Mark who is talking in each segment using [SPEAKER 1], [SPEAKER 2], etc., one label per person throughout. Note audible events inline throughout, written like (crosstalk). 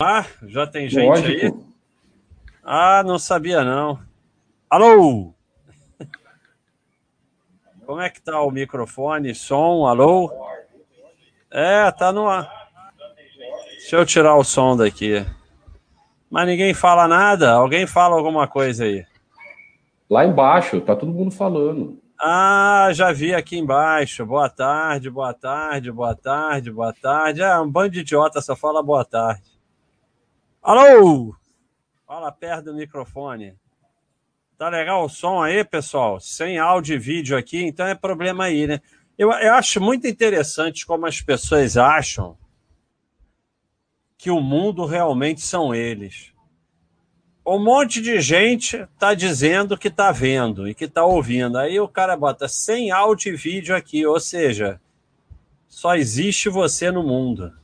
[SPEAKER 1] Ah, já tem gente Lógico. aí? Ah, não sabia não. Alô? Como é que tá o microfone? Som? Alô? É, tá no ar. Deixa eu tirar o som daqui. Mas ninguém fala nada? Alguém fala alguma coisa aí?
[SPEAKER 2] Lá embaixo, tá todo mundo falando.
[SPEAKER 1] Ah, já vi aqui embaixo. Boa tarde, boa tarde, boa tarde, boa tarde. É, um bando de idiota só fala boa tarde. Alô? Fala perto do microfone. Tá legal o som aí, pessoal? Sem áudio e vídeo aqui, então é problema aí, né? Eu, eu acho muito interessante como as pessoas acham que o mundo realmente são eles. Um monte de gente está dizendo que está vendo e que está ouvindo. Aí o cara bota sem áudio e vídeo aqui, ou seja, só existe você no mundo.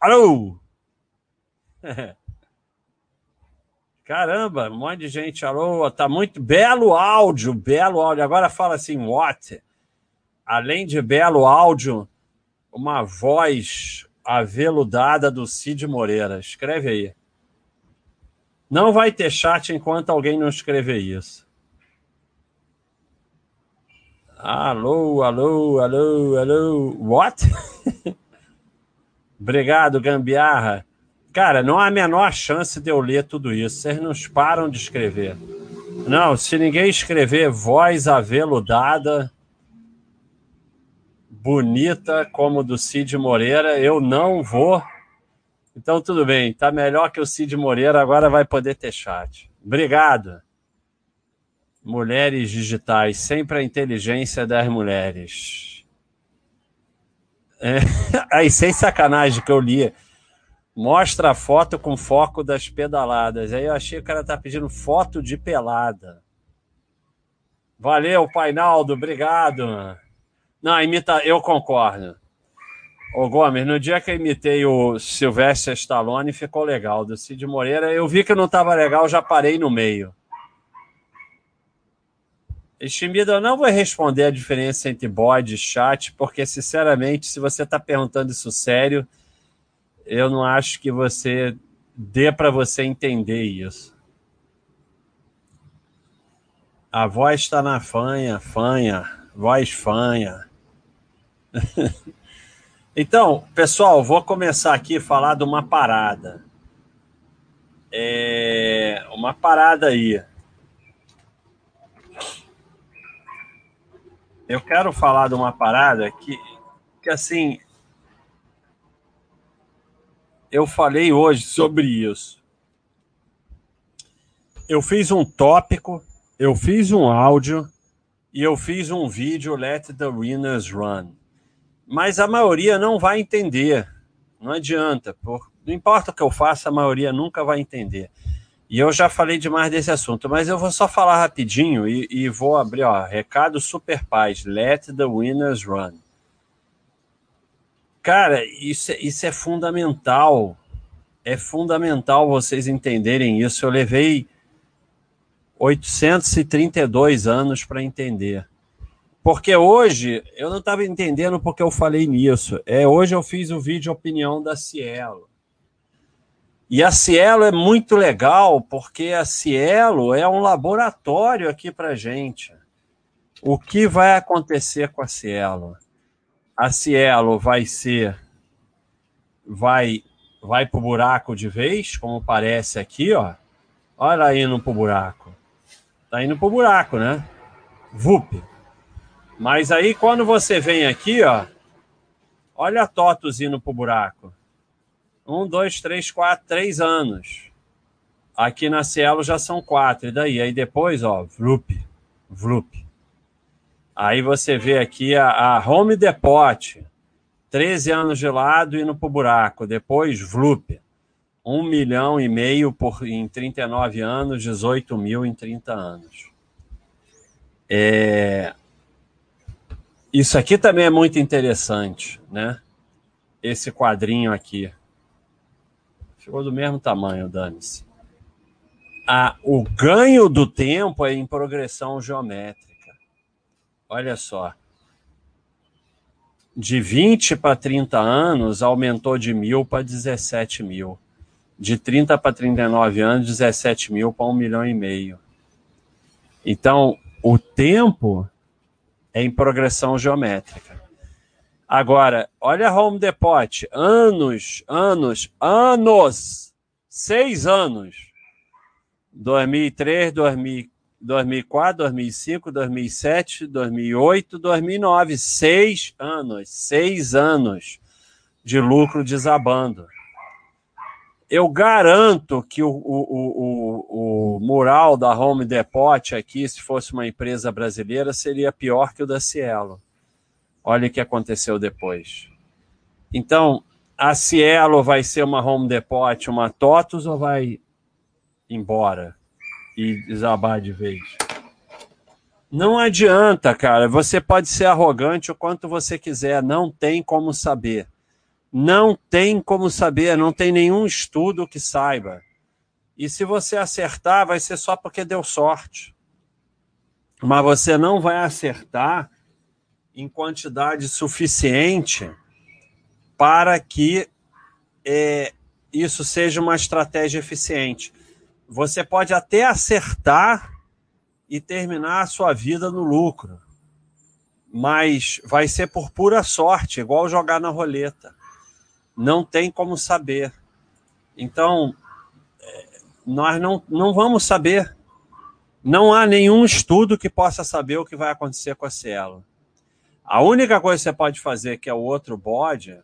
[SPEAKER 1] Alô? (laughs) Caramba, um monte de gente, alô, tá muito belo áudio, belo áudio. Agora fala assim, what? Além de belo áudio, uma voz aveludada do Cid Moreira. Escreve aí. Não vai ter chat enquanto alguém não escrever isso. Alô, alô, alô, alô. What? (laughs) Obrigado, Gambiarra. Cara, não há a menor chance de eu ler tudo isso. Vocês não param de escrever. Não, se ninguém escrever voz aveludada, bonita como do Cid Moreira, eu não vou. Então tudo bem, tá melhor que o Cid Moreira, agora vai poder ter chat. Obrigado. Mulheres digitais, sempre a inteligência das mulheres. É, (laughs) aí, sem sacanagem que eu li. Mostra a foto com foco das pedaladas. Aí eu achei que o cara tá pedindo foto de pelada. Valeu, Painaldo, obrigado. Não, imita, eu concordo. Ô Gomes, no dia que eu imitei o Silvestre Stallone, ficou legal. Do Cid Moreira, eu vi que não estava legal, já parei no meio. Estimido, eu não vou responder a diferença entre bode e chat, porque, sinceramente, se você está perguntando isso sério, eu não acho que você dê para você entender isso. A voz está na fanha, fanha, voz fanha. (laughs) então, pessoal, vou começar aqui a falar de uma parada. É uma parada aí. Eu quero falar de uma parada que, que assim, eu falei hoje sobre isso. Eu fiz um tópico, eu fiz um áudio e eu fiz um vídeo Let the Winners Run mas a maioria não vai entender. Não adianta, por, não importa o que eu faça, a maioria nunca vai entender. E eu já falei demais desse assunto, mas eu vou só falar rapidinho e, e vou abrir, ó, recado super paz, let the winners run. Cara, isso, é, isso é fundamental. É fundamental vocês entenderem isso. Eu levei 832 anos para entender. Porque hoje eu não estava entendendo porque eu falei nisso. É, hoje eu fiz o vídeo opinião da Cielo. E a Cielo é muito legal porque a Cielo é um laboratório aqui para gente. O que vai acontecer com a Cielo? A Cielo vai ser, vai, vai para o buraco de vez, como parece aqui, ó. Olha indo para o buraco. Tá indo para o buraco, né? VUP. Mas aí quando você vem aqui, ó, olha a TOTUS indo pro buraco. Um, dois, três, quatro, três anos. Aqui na Cielo já são quatro. E daí? Aí depois, ó, VLUP, VLUP. Aí você vê aqui a, a Home Depot, 13 anos de lado indo pro buraco. Depois, VLUP. Um milhão e meio por, em 39 anos, 18 mil em 30 anos. É, isso aqui também é muito interessante, né? Esse quadrinho aqui. Ficou do mesmo tamanho, dane-se. Ah, o ganho do tempo é em progressão geométrica. Olha só. de 20 para 30 anos aumentou de mil para 17 mil. De 30 para 39 anos, 17 mil para um milhão e meio. Então, o tempo é em progressão geométrica. Agora, olha Home Depot, anos, anos, anos, seis anos. 2003, 2004, 2005, 2007, 2008, 2009. Seis anos, seis anos de lucro desabando. Eu garanto que o, o, o, o, mural da Home Depot aqui, se fosse uma empresa brasileira, seria pior que o da Cielo. Olha o que aconteceu depois. Então, a Cielo vai ser uma Home Depot, uma TOTUS ou vai embora e desabar de vez? Não adianta, cara. Você pode ser arrogante o quanto você quiser, não tem como saber. Não tem como saber, não tem nenhum estudo que saiba. E se você acertar, vai ser só porque deu sorte. Mas você não vai acertar em quantidade suficiente para que é, isso seja uma estratégia eficiente. Você pode até acertar e terminar a sua vida no lucro, mas vai ser por pura sorte, igual jogar na roleta não tem como saber. Então, é, nós não, não vamos saber. Não há nenhum estudo que possa saber o que vai acontecer com a Cielo. A única coisa que você pode fazer, que é o outro bode,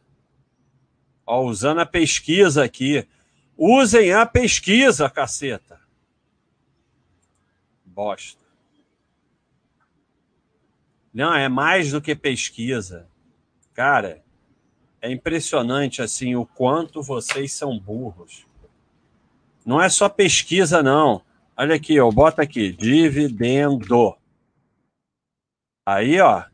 [SPEAKER 1] ó, usando a pesquisa aqui, usem a pesquisa, caceta. Bosta. Não, é mais do que pesquisa. Cara, é impressionante assim o quanto vocês são burros. Não é só pesquisa, não. Olha aqui, ó, bota aqui, dividendo. Aí, ó,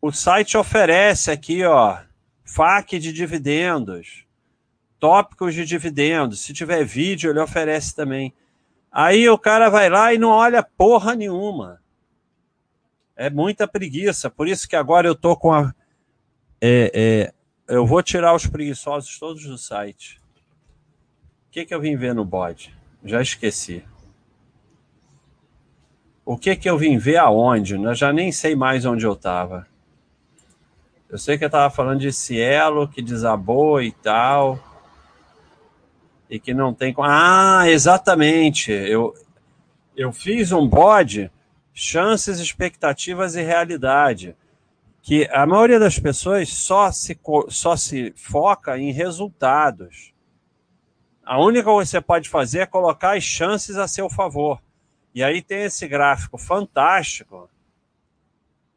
[SPEAKER 1] o site oferece aqui, ó, FAQ de dividendos, tópicos de dividendos. Se tiver vídeo, ele oferece também. Aí o cara vai lá e não olha porra nenhuma. É muita preguiça. Por isso que agora eu tô com a. É, é, eu vou tirar os preguiçosos todos do site. O que, que eu vim ver no bode? Já esqueci. O que, que eu vim ver aonde? Eu já nem sei mais onde eu estava. Eu sei que eu estava falando de Cielo, que desabou e tal. E que não tem. Ah, exatamente. Eu, eu fiz um bode, chances, expectativas e realidade que a maioria das pessoas só se, só se foca em resultados. A única coisa que você pode fazer é colocar as chances a seu favor. E aí tem esse gráfico fantástico.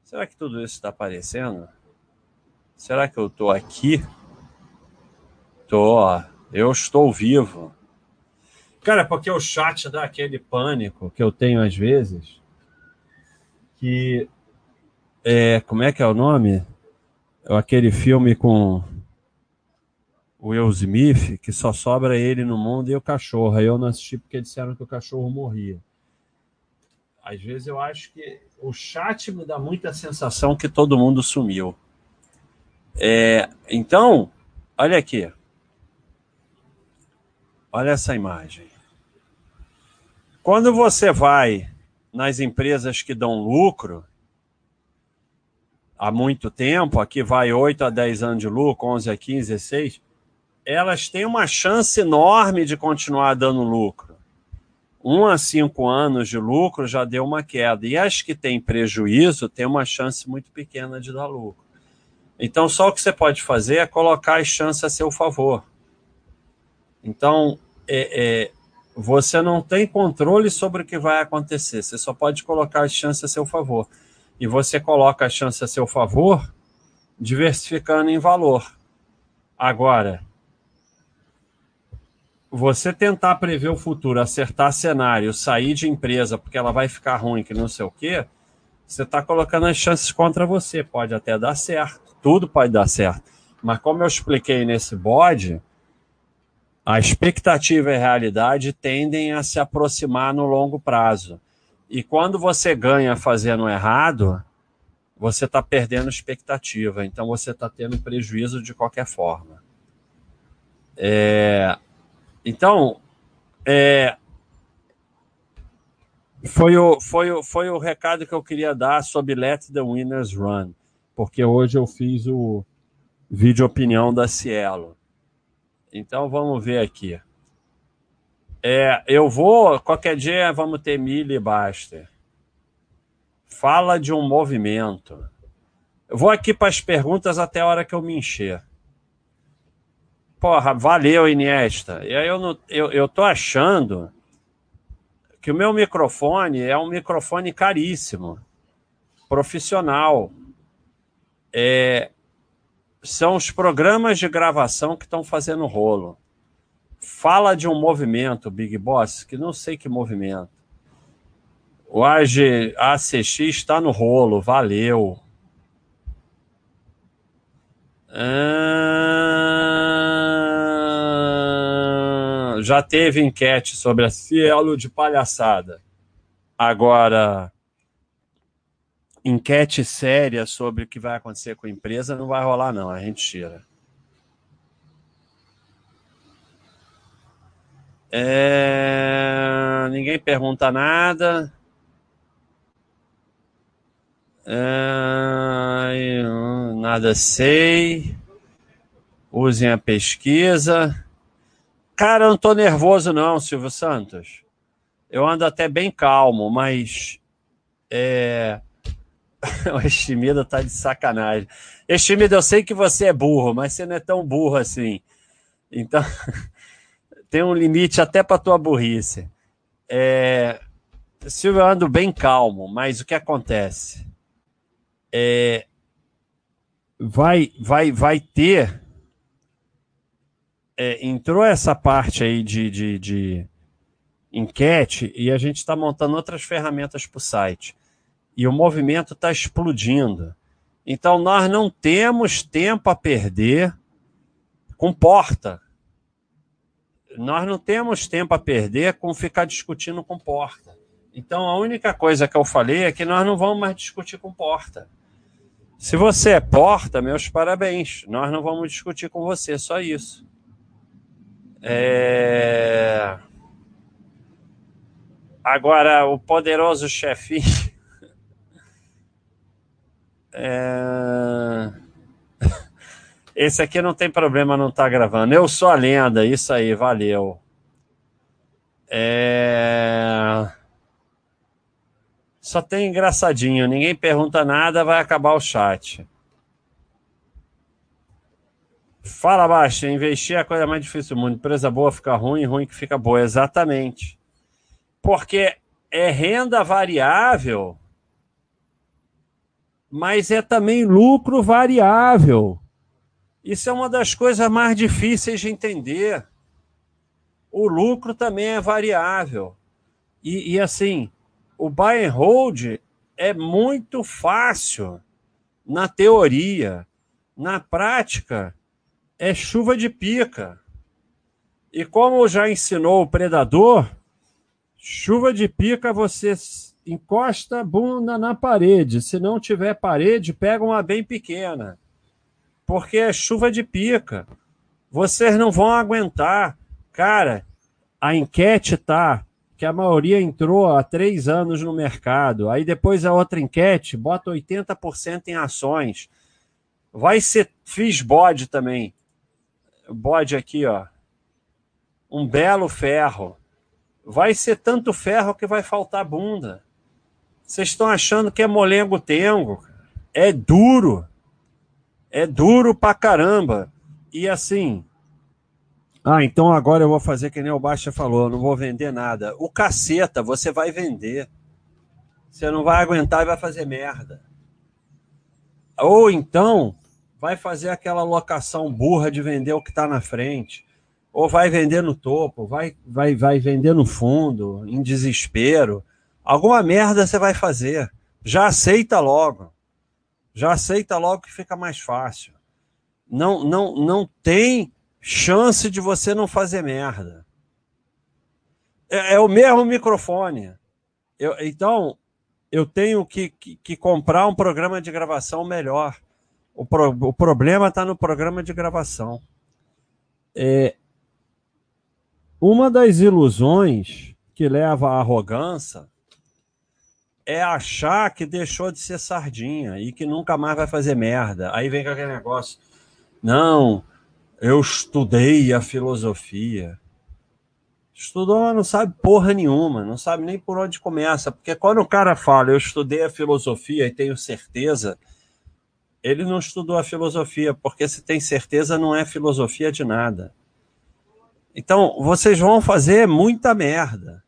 [SPEAKER 1] Será que tudo isso está aparecendo? Será que eu estou aqui? Tô. Eu estou vivo. Cara, porque o chat dá aquele pânico que eu tenho às vezes, que é, como é que é o nome? É aquele filme com o Will Smith, que só sobra ele no mundo e o cachorro. Aí eu não assisti porque disseram que o cachorro morria. Às vezes eu acho que o chat me dá muita sensação que todo mundo sumiu. É, então, olha aqui. Olha essa imagem. Quando você vai nas empresas que dão lucro, há muito tempo, aqui vai 8 a 10 anos de lucro, 11 a 15, 16, elas têm uma chance enorme de continuar dando lucro. 1 a 5 anos de lucro já deu uma queda. E as que têm prejuízo têm uma chance muito pequena de dar lucro. Então, só o que você pode fazer é colocar as chances a seu favor. Então, é, é, você não tem controle sobre o que vai acontecer, você só pode colocar as chances a seu favor e você coloca a chance a seu favor, diversificando em valor. Agora, você tentar prever o futuro, acertar cenário, sair de empresa porque ela vai ficar ruim, que não sei o quê, você está colocando as chances contra você. Pode até dar certo, tudo pode dar certo. Mas como eu expliquei nesse bode, a expectativa e a realidade tendem a se aproximar no longo prazo. E quando você ganha fazendo errado, você está perdendo expectativa, então você está tendo prejuízo de qualquer forma. É, então, é, foi, o, foi, o, foi o recado que eu queria dar sobre Let the Winners Run, porque hoje eu fiz o vídeo opinião da Cielo. Então vamos ver aqui. É, eu vou, qualquer dia vamos ter Millie Baster. Fala de um movimento. Eu vou aqui para as perguntas até a hora que eu me encher. Porra, valeu, Iniesta. E aí eu, não, eu, eu tô achando que o meu microfone é um microfone caríssimo, profissional. É, são os programas de gravação que estão fazendo rolo. Fala de um movimento, Big Boss, que não sei que movimento. O AG, ACX está no rolo, valeu. Ah, já teve enquete sobre a Cielo de palhaçada. Agora, enquete séria sobre o que vai acontecer com a empresa não vai rolar, não. A gente tira. É... Ninguém pergunta nada. É... Nada sei. Usem a pesquisa. Cara, eu não tô nervoso, não, Silvio Santos. Eu ando até bem calmo, mas. É (laughs) o Estimido tá de sacanagem. Estimido, eu sei que você é burro, mas você não é tão burro assim. Então, (laughs) tem um limite até para tua burrice. É, Silvio, eu ando bem calmo, mas o que acontece? É, vai, vai, vai ter. É, entrou essa parte aí de, de, de enquete e a gente está montando outras ferramentas para o site e o movimento está explodindo. Então nós não temos tempo a perder com porta. Nós não temos tempo a perder com ficar discutindo com porta. Então a única coisa que eu falei é que nós não vamos mais discutir com porta. Se você é porta, meus parabéns. Nós não vamos discutir com você, só isso. É... Agora, o poderoso chefinho. É... (laughs) Esse aqui não tem problema não tá gravando. Eu sou a lenda, isso aí, valeu. É... Só tem engraçadinho, ninguém pergunta nada, vai acabar o chat. Fala, Baixa, investir é a coisa mais difícil do mundo. Empresa boa fica ruim, ruim que fica boa. Exatamente. Porque é renda variável mas é também lucro variável. Isso é uma das coisas mais difíceis de entender. O lucro também é variável. E, e assim, o buy and hold é muito fácil na teoria. Na prática, é chuva de pica. E como já ensinou o predador, chuva de pica você encosta a bunda na parede. Se não tiver parede, pega uma bem pequena. Porque é chuva de pica. Vocês não vão aguentar. Cara, a enquete tá que a maioria entrou há três anos no mercado. Aí depois a outra enquete bota 80% em ações. Vai ser. Fiz bode também. Bode aqui, ó. Um belo ferro. Vai ser tanto ferro que vai faltar bunda. Vocês estão achando que é molengo tengo. É duro. É duro pra caramba. E assim. Ah, então agora eu vou fazer que nem o Baixa falou, não vou vender nada. O caceta, você vai vender. Você não vai aguentar e vai fazer merda. Ou então, vai fazer aquela locação burra de vender o que está na frente. Ou vai vender no topo, vai, vai, vai vender no fundo, em desespero Alguma merda você vai fazer. Já aceita logo. Já aceita logo que fica mais fácil. Não, não, não tem chance de você não fazer merda. É, é o mesmo microfone. Eu, então, eu tenho que, que, que comprar um programa de gravação melhor. O, pro, o problema está no programa de gravação. É, uma das ilusões que leva à arrogância é achar que deixou de ser sardinha e que nunca mais vai fazer merda. Aí vem aquele negócio. Não, eu estudei a filosofia. Estudou, não sabe porra nenhuma, não sabe nem por onde começa. Porque quando o cara fala, eu estudei a filosofia e tenho certeza, ele não estudou a filosofia, porque se tem certeza não é filosofia de nada. Então, vocês vão fazer muita merda.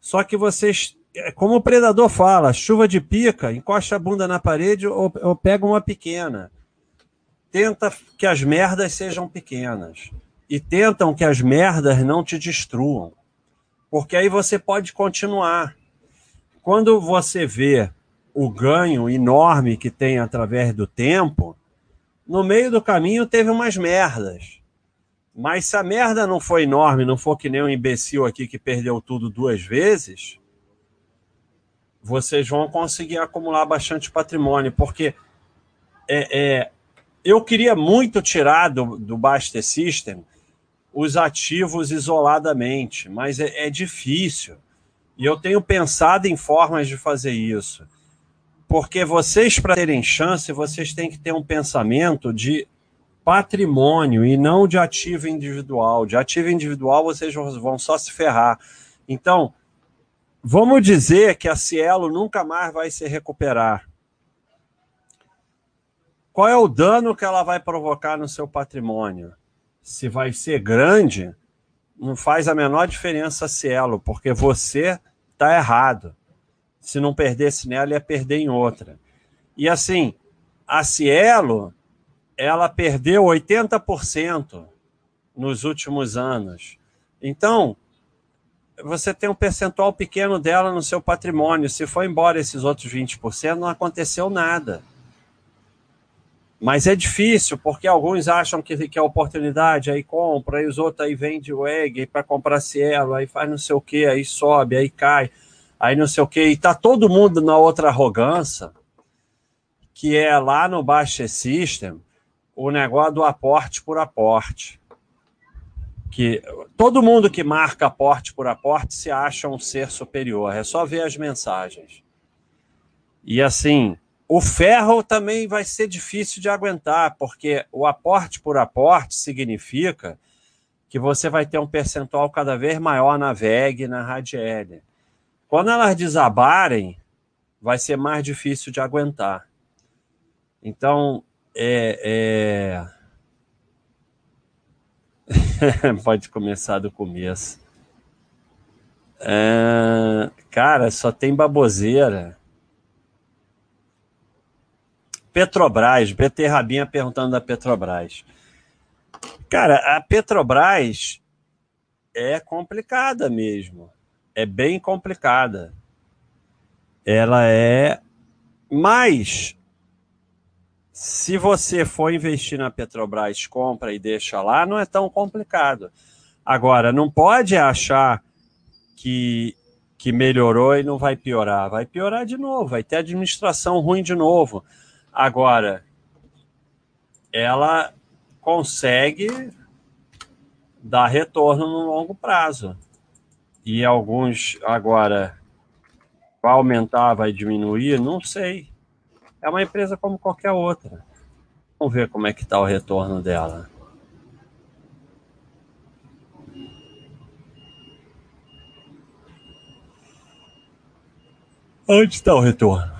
[SPEAKER 1] Só que vocês, como o predador fala, chuva de pica, encosta a bunda na parede ou, ou pega uma pequena. Tenta que as merdas sejam pequenas. E tentam que as merdas não te destruam. Porque aí você pode continuar. Quando você vê o ganho enorme que tem através do tempo, no meio do caminho teve umas merdas. Mas se a merda não for enorme, não for que nem um imbecil aqui que perdeu tudo duas vezes, vocês vão conseguir acumular bastante patrimônio, porque é, é eu queria muito tirar do, do Baster System os ativos isoladamente, mas é, é difícil. E eu tenho pensado em formas de fazer isso. Porque vocês, para terem chance, vocês têm que ter um pensamento de patrimônio e não de ativo individual. De ativo individual, vocês vão só se ferrar. Então, vamos dizer que a Cielo nunca mais vai se recuperar. Qual é o dano que ela vai provocar no seu patrimônio? Se vai ser grande, não faz a menor diferença a Cielo, porque você está errado se não perdesse nela, ia perder em outra. E assim, a Cielo, ela perdeu 80% nos últimos anos. Então, você tem um percentual pequeno dela no seu patrimônio. Se for embora esses outros 20%, não aconteceu nada. Mas é difícil, porque alguns acham que, que é oportunidade, aí compra, aí os outros aí vendem o egg para comprar Cielo, aí faz não sei o que, aí sobe, aí cai aí não sei o que, e tá todo mundo na outra arrogância, que é lá no Baixa System, o negócio do aporte por aporte. Que todo mundo que marca aporte por aporte se acha um ser superior, é só ver as mensagens. E assim, o ferro também vai ser difícil de aguentar, porque o aporte por aporte significa que você vai ter um percentual cada vez maior na VEG e na Radiel. Quando elas desabarem, vai ser mais difícil de aguentar. Então, é, é... (laughs) pode começar do começo. É... Cara, só tem baboseira. Petrobras, BT Rabinha perguntando da Petrobras. Cara, a Petrobras é complicada mesmo é bem complicada. Ela é. Mas, se você for investir na Petrobras, compra e deixa lá, não é tão complicado. Agora, não pode achar que, que melhorou e não vai piorar. Vai piorar de novo, vai ter administração ruim de novo. Agora, ela consegue dar retorno no longo prazo e alguns agora vai aumentar, vai diminuir, não sei. É uma empresa como qualquer outra. Vamos ver como é que está o retorno dela. Onde está o retorno?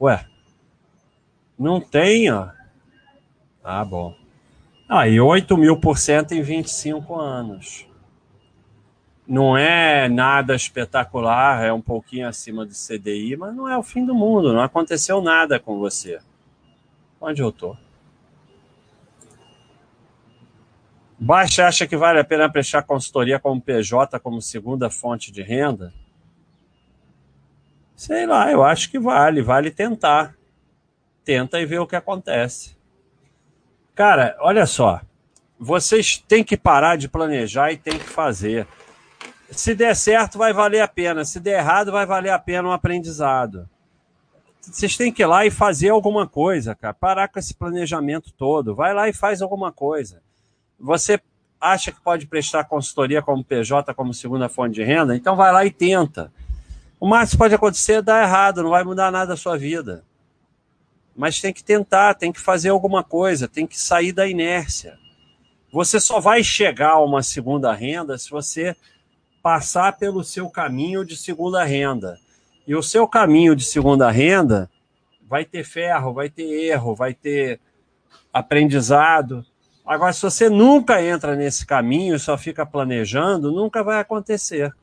[SPEAKER 1] Ué, não tem, ó. Ah, bom. Aí, ah, 8 mil por cento em 25 anos não é nada espetacular, é um pouquinho acima do CDI, mas não é o fim do mundo, não aconteceu nada com você. Onde eu tô? Baixa acha que vale a pena prestar consultoria como PJ como segunda fonte de renda? Sei lá, eu acho que vale, vale tentar. Tenta e vê o que acontece. Cara, olha só, vocês têm que parar de planejar e têm que fazer Se der certo, vai valer a pena. Se der errado, vai valer a pena um aprendizado. Vocês têm que ir lá e fazer alguma coisa, cara. Parar com esse planejamento todo. Vai lá e faz alguma coisa. Você acha que pode prestar consultoria como PJ, como segunda fonte de renda? Então vai lá e tenta. O máximo pode acontecer é dar errado, não vai mudar nada a sua vida. Mas tem que tentar, tem que fazer alguma coisa, tem que sair da inércia. Você só vai chegar a uma segunda renda se você passar pelo seu caminho de segunda renda. E o seu caminho de segunda renda vai ter ferro, vai ter erro, vai ter aprendizado. Agora, se você nunca entra nesse caminho e só fica planejando, nunca vai acontecer.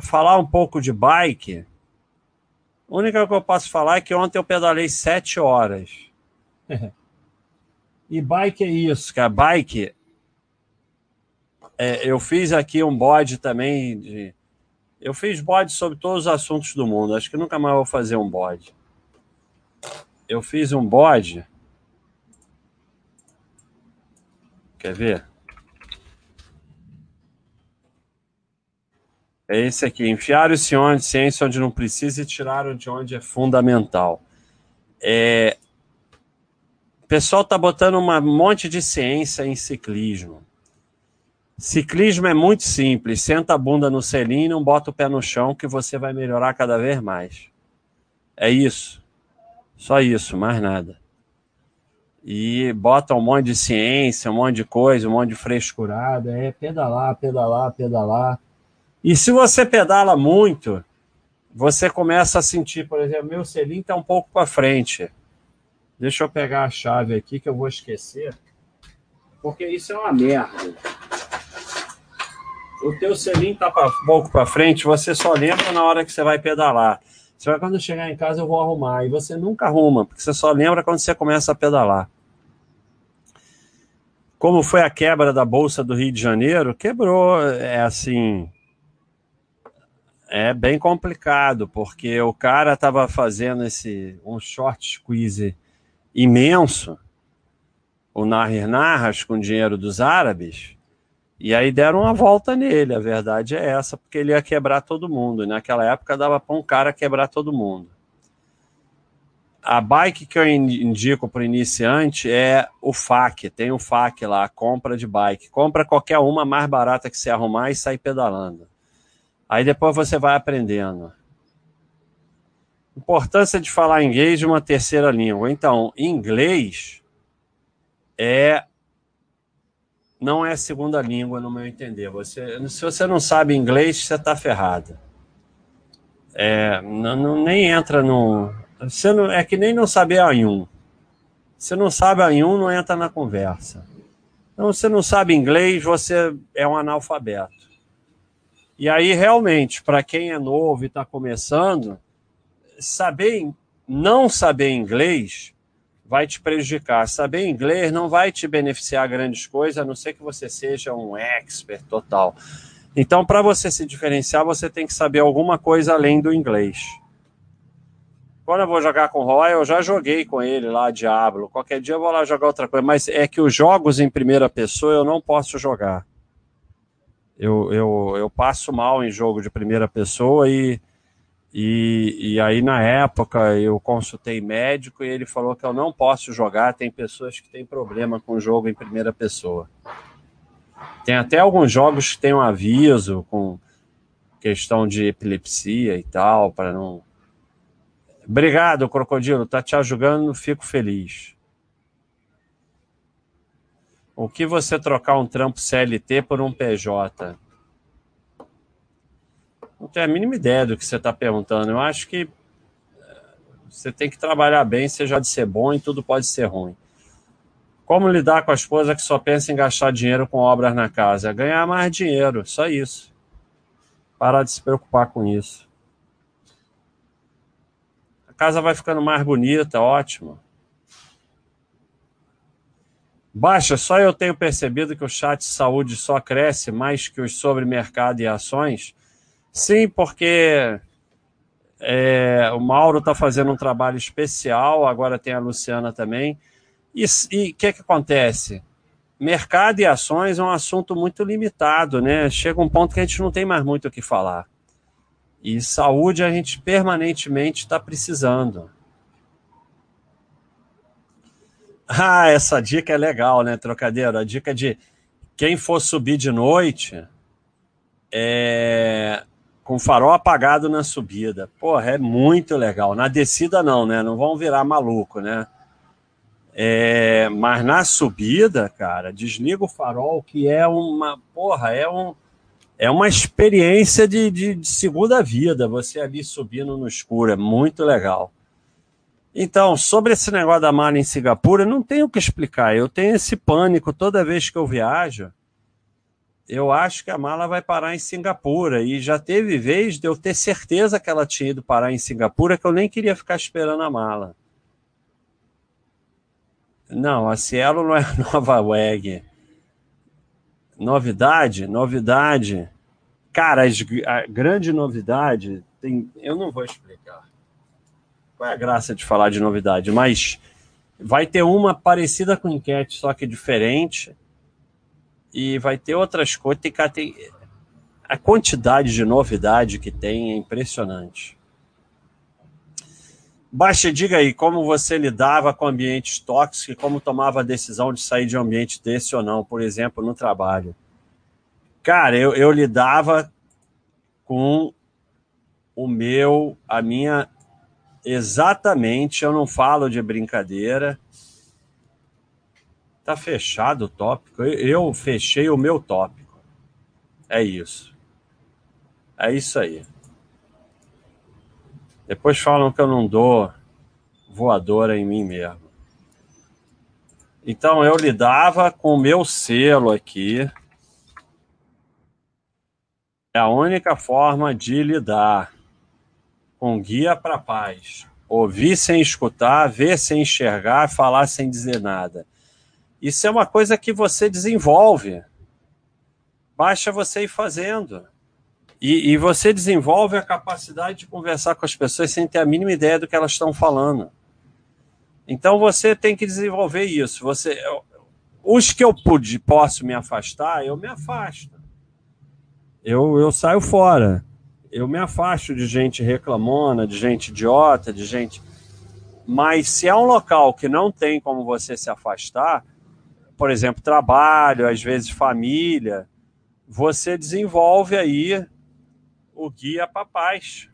[SPEAKER 1] Falar um pouco de bike, a única que eu posso falar é que ontem eu pedalei sete horas. (laughs) e bike é isso, cara. Bike é, eu fiz aqui um bode também de. Eu fiz bode sobre todos os assuntos do mundo. Acho que nunca mais vou fazer um bode. Eu fiz um bode. Quer ver? É esse aqui. Enfiaram-se onde ciência onde não precisa e tiraram de onde é fundamental. É... O pessoal tá botando um monte de ciência em ciclismo. Ciclismo é muito simples. Senta a bunda no selinho, não bota o pé no chão, que você vai melhorar cada vez mais. É isso. Só isso, mais nada. E bota um monte de ciência, um monte de coisa, um monte de frescurada. É pedalar, pedalar, pedalar. E se você pedala muito, você começa a sentir, por exemplo, meu selinho está um pouco para frente. Deixa eu pegar a chave aqui que eu vou esquecer. Porque isso é uma merda o teu selinho tá pra, pouco para frente, você só lembra na hora que você vai pedalar. Você vai quando chegar em casa eu vou arrumar e você nunca arruma, porque você só lembra quando você começa a pedalar. Como foi a quebra da bolsa do Rio de Janeiro, quebrou, é assim, é bem complicado, porque o cara estava fazendo esse um short squeeze imenso, o Nahir Narras com dinheiro dos árabes, e aí deram uma volta nele, a verdade é essa, porque ele ia quebrar todo mundo. E naquela época dava para um cara quebrar todo mundo. A bike que eu indico para o iniciante é o FAC. Tem o FAC lá, compra de bike. Compra qualquer uma mais barata que você arrumar e sai pedalando. Aí depois você vai aprendendo. Importância de falar inglês de uma terceira língua. Então, inglês é não é segunda língua, no meu entender. Você, se você não sabe inglês, você está ferrado. É, não, não, nem entra no. Você não, é que nem não saber A1. Você não sabe A1, não entra na conversa. Então, você não sabe inglês, você é um analfabeto. E aí, realmente, para quem é novo e está começando, saber não saber inglês vai te prejudicar. Saber inglês não vai te beneficiar grandes coisas, a não ser que você seja um expert total. Então, para você se diferenciar, você tem que saber alguma coisa além do inglês. Quando eu vou jogar com o Roy, eu já joguei com ele lá, Diablo. Qualquer dia eu vou lá jogar outra coisa. Mas é que os jogos em primeira pessoa eu não posso jogar. Eu, eu, eu passo mal em jogo de primeira pessoa e e, e aí, na época, eu consultei médico e ele falou que eu não posso jogar. Tem pessoas que têm problema com o jogo em primeira pessoa. Tem até alguns jogos que tem um aviso com questão de epilepsia e tal, para não. Obrigado, Crocodilo. Tá te ajudando, fico feliz. O que você trocar um trampo CLT por um PJ? Não tenho a mínima ideia do que você está perguntando. Eu acho que eh, você tem que trabalhar bem, seja de ser bom e tudo pode ser ruim. Como lidar com a esposa que só pensa em gastar dinheiro com obras na casa? Ganhar mais dinheiro, só isso. Parar de se preocupar com isso. A casa vai ficando mais bonita, ótimo. Baixa, só eu tenho percebido que o chat de saúde só cresce mais que os sobre mercado e ações. Sim, porque é, o Mauro está fazendo um trabalho especial, agora tem a Luciana também. E o que, que acontece? mercado e ações é um assunto muito limitado, né? Chega um ponto que a gente não tem mais muito o que falar. E saúde a gente permanentemente está precisando. Ah, essa dica é legal, né, trocadeiro? A dica de quem for subir de noite é com farol apagado na subida. Porra, é muito legal. Na descida não, né? Não vão virar maluco, né? É, mas na subida, cara, desliga o farol, que é uma. Porra, é um. É uma experiência de, de, de segunda vida, você ali subindo no escuro, é muito legal. Então, sobre esse negócio da mala em Singapura, não tenho o que explicar. Eu tenho esse pânico toda vez que eu viajo. Eu acho que a mala vai parar em Singapura. E já teve vez de eu ter certeza que ela tinha ido parar em Singapura, que eu nem queria ficar esperando a mala. Não, a Cielo não é (laughs) nova WEG. Novidade? Novidade. Cara, a grande novidade tem. Eu não vou explicar. Qual é a graça de falar de novidade? Mas vai ter uma parecida com enquete, só que diferente. E vai ter outras coisas. Tem, tem, a quantidade de novidade que tem é impressionante. Baixa, diga aí como você lidava com ambientes tóxicos e como tomava a decisão de sair de um ambiente desse ou não, por exemplo, no trabalho. Cara, eu, eu lidava com o meu, a minha. Exatamente, eu não falo de brincadeira. Tá fechado o tópico. Eu fechei o meu tópico. É isso. É isso aí. Depois falam que eu não dou voadora em mim mesmo. Então eu lidava com o meu selo aqui. É a única forma de lidar com guia para paz. Ouvir sem escutar, ver sem enxergar, falar sem dizer nada. Isso é uma coisa que você desenvolve. Basta você ir fazendo. E, e, você desenvolve a capacidade de conversar com as pessoas sem ter a mínima ideia do que elas estão falando. Então você tem que desenvolver isso. Você, os que eu pude, posso me afastar, eu me afasto. Eu, eu saio fora. Eu me afasto de gente reclamona, de gente idiota, de gente. Mas se é um local que não tem como você se afastar, por exemplo, trabalho, às vezes família, você desenvolve aí o guia para paz.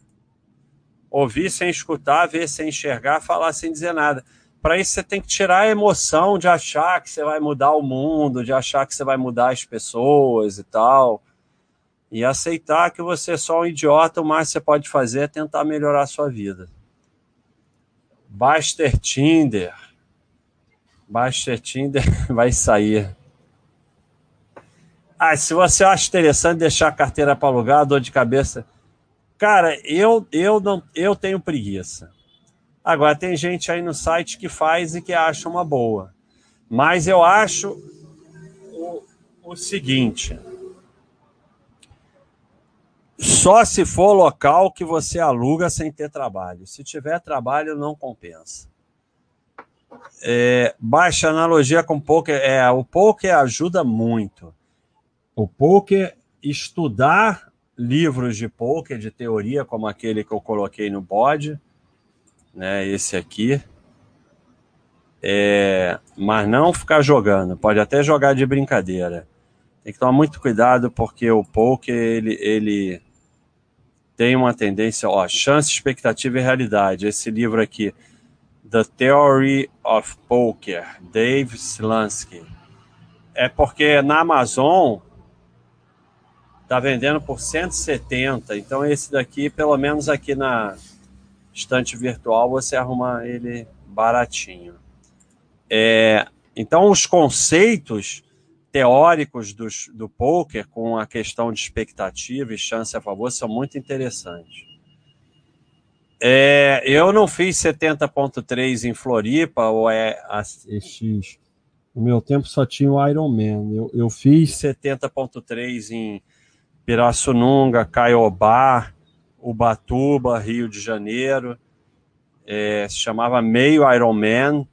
[SPEAKER 1] Ouvir sem escutar, ver sem enxergar, falar sem dizer nada. Para isso você tem que tirar a emoção de achar que você vai mudar o mundo, de achar que você vai mudar as pessoas e tal. E aceitar que você é só um idiota, o mais que você pode fazer é tentar melhorar a sua vida. Baster Tinder. Baster Tinder (laughs) vai sair. Ah, se você acha interessante deixar a carteira para alugar, dor de cabeça. Cara, eu, eu, não, eu tenho preguiça. Agora, tem gente aí no site que faz e que acha uma boa. Mas eu acho o, o seguinte: só se for local que você aluga sem ter trabalho. Se tiver trabalho, não compensa. É, baixa analogia com poker. É, o poker ajuda muito o poker, estudar livros de poker, de teoria, como aquele que eu coloquei no bode, né, esse aqui, é, mas não ficar jogando, pode até jogar de brincadeira. Tem que tomar muito cuidado porque o poker ele, ele tem uma tendência, ó, chance, expectativa e realidade. Esse livro aqui, The Theory of Poker, Dave Slansky. É porque na Amazon Está vendendo por 170. Então, esse daqui, pelo menos aqui na estante virtual, você arruma ele baratinho. É, então, os conceitos teóricos dos, do poker, com a questão de expectativa e chance a favor, são muito interessantes. É, eu não fiz 70.3 em Floripa, ou é X. No meu tempo só tinha o Ironman. Eu, eu fiz 70.3 em Pirassununga, Caiobá, Ubatuba, Rio de Janeiro. É, se chamava Meio Ironman.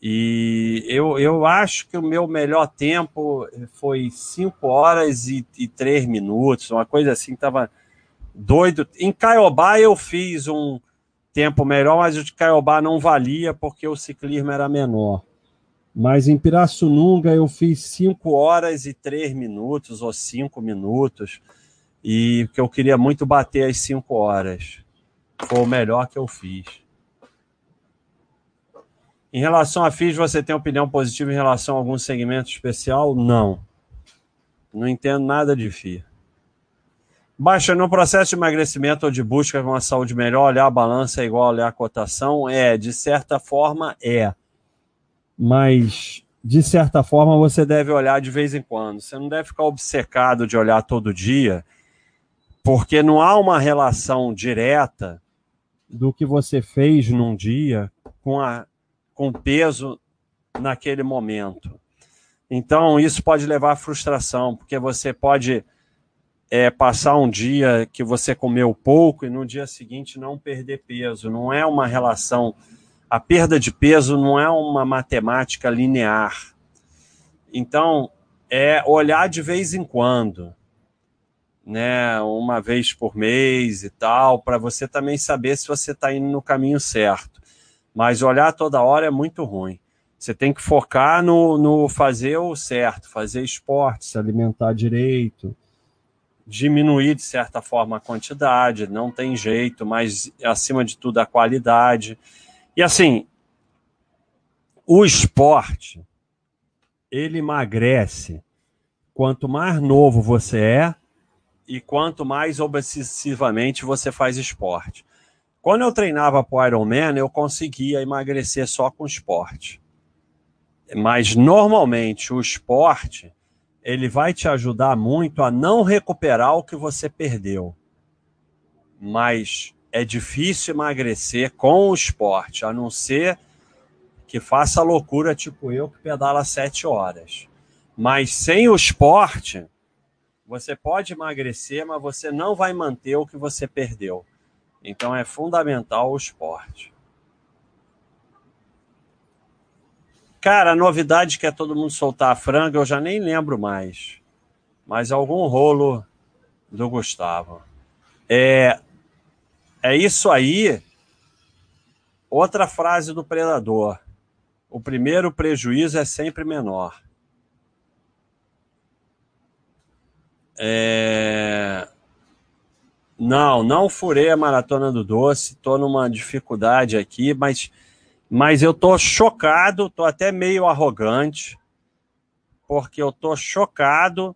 [SPEAKER 1] E eu, eu acho que o meu melhor tempo foi 5 horas e, e 3 minutos, uma coisa assim, tava doido. Em Caiobá eu fiz um tempo melhor, mas o de Caiobá não valia porque o ciclismo era menor. Mas em Pirassununga eu fiz 5 horas e 3 minutos, ou 5 minutos, e que eu queria muito bater as 5 horas. Foi o melhor que eu fiz. Em relação a FIIs, você tem opinião positiva em relação a algum segmento especial? Não. Não entendo nada de FII. Baixa, no processo de emagrecimento ou de busca com uma saúde melhor, olhar a balança é igual olhar a cotação? É, de certa forma é. Mas, de certa forma, você deve olhar de vez em quando. Você não deve ficar obcecado de olhar todo dia, porque não há uma relação direta do que você fez num dia com a com peso naquele momento. Então, isso pode levar à frustração, porque você pode é, passar um dia que você comeu pouco e no dia seguinte não perder peso. Não é uma relação. A perda de peso não é uma matemática linear. Então, é olhar de vez em quando, né, uma vez por mês e tal, para você também saber se você está indo no caminho certo. Mas olhar toda hora é muito ruim. Você tem que focar no, no fazer o certo, fazer esporte, se alimentar direito, diminuir de certa forma a quantidade, não tem jeito, mas acima de tudo a qualidade. E assim, o esporte, ele emagrece quanto mais novo você é e quanto mais obsessivamente você faz esporte. Quando eu treinava para Ironman, eu conseguia emagrecer só com esporte. Mas normalmente o esporte ele vai te ajudar muito a não recuperar o que você perdeu. Mas é difícil emagrecer com o esporte, a não ser que faça loucura tipo eu que pedala sete horas. Mas sem o esporte, você pode emagrecer, mas você não vai manter o que você perdeu. Então é fundamental o esporte. Cara, a novidade que é todo mundo soltar a franga, eu já nem lembro mais. Mas algum rolo do Gustavo. É, é isso aí. Outra frase do predador. O primeiro prejuízo é sempre menor. É... Não, não furei a maratona do doce, estou numa dificuldade aqui, mas, mas eu estou chocado, estou até meio arrogante, porque eu estou chocado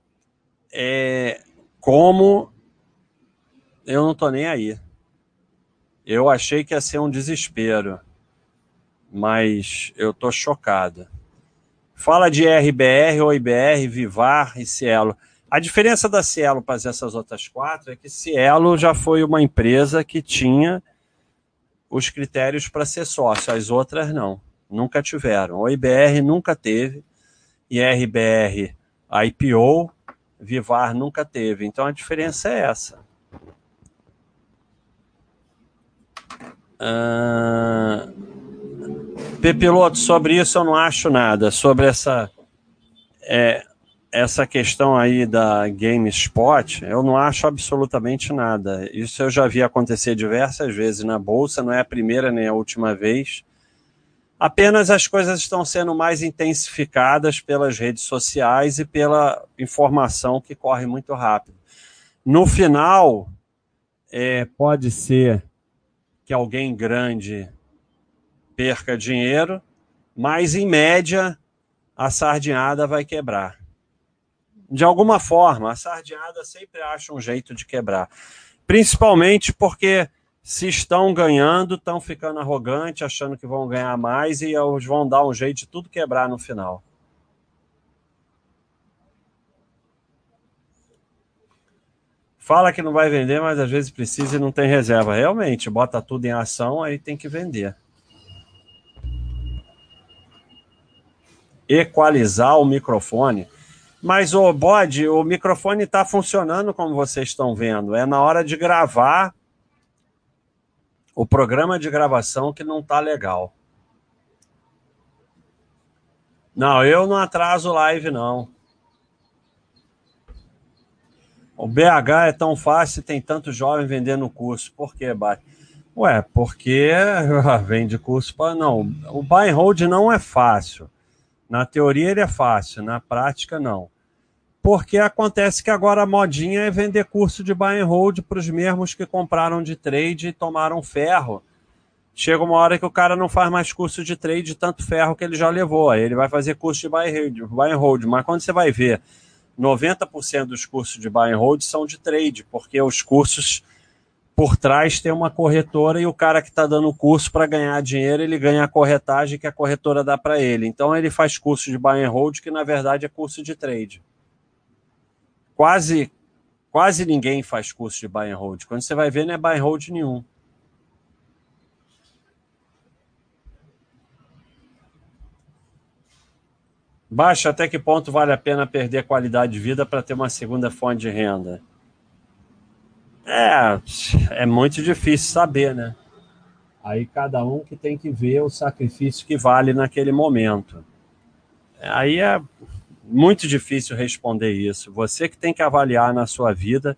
[SPEAKER 1] é, como eu não estou nem aí. Eu achei que ia ser um desespero, mas eu estou chocado. Fala de RBR, OIBR, Vivar e Cielo. A diferença da Cielo para essas outras quatro é que Cielo já foi uma empresa que tinha os critérios para ser sócio, as outras não, nunca tiveram. O IBR nunca teve, e RBR IPO, Vivar nunca teve. Então a diferença é essa. Uh... Pepiloto, sobre isso eu não acho nada. Sobre essa. É, essa questão aí da GameSpot, eu não acho absolutamente nada. Isso eu já vi acontecer diversas vezes na bolsa, não é a primeira nem a última vez. Apenas as coisas estão sendo mais intensificadas pelas redes sociais e pela informação que corre muito rápido. No final, é, pode ser que alguém grande perca dinheiro, mas em média a sardinhada vai quebrar de alguma forma, a sardinhada sempre acha um jeito de quebrar. Principalmente porque se estão ganhando, estão ficando arrogantes, achando que vão ganhar mais e eles vão dar um jeito de tudo quebrar no final. Fala que não vai vender, mas às vezes precisa e não tem reserva. Realmente, bota tudo em ação, aí tem que vender. Equalizar o microfone. Mas o bode, o microfone está funcionando como vocês estão vendo. É na hora de gravar o programa de gravação que não está legal. Não, eu não atraso live, não. O BH é tão fácil tem tanto jovem vendendo curso. Por que, Bate? Ué, porque (laughs) vende curso para. Não, o buy and hold não é fácil. Na teoria ele é fácil, na prática não. Porque acontece que agora a modinha é vender curso de buy and hold para os mesmos que compraram de trade e tomaram ferro. Chega uma hora que o cara não faz mais curso de trade, tanto ferro que ele já levou. Aí ele vai fazer curso de buy and hold. Mas quando você vai ver, 90% dos cursos de buy and hold são de trade, porque os cursos por trás tem uma corretora e o cara que está dando o curso para ganhar dinheiro, ele ganha a corretagem que a corretora dá para ele. Então ele faz curso de buy and hold, que na verdade é curso de trade. Quase quase ninguém faz curso de buy and hold. Quando você vai ver, não é buy and hold nenhum. Baixa até que ponto vale a pena perder qualidade de vida para ter uma segunda fonte de renda? É, é muito difícil saber, né? Aí cada um que tem que ver o sacrifício que vale naquele momento. Aí é muito difícil responder isso. Você que tem que avaliar na sua vida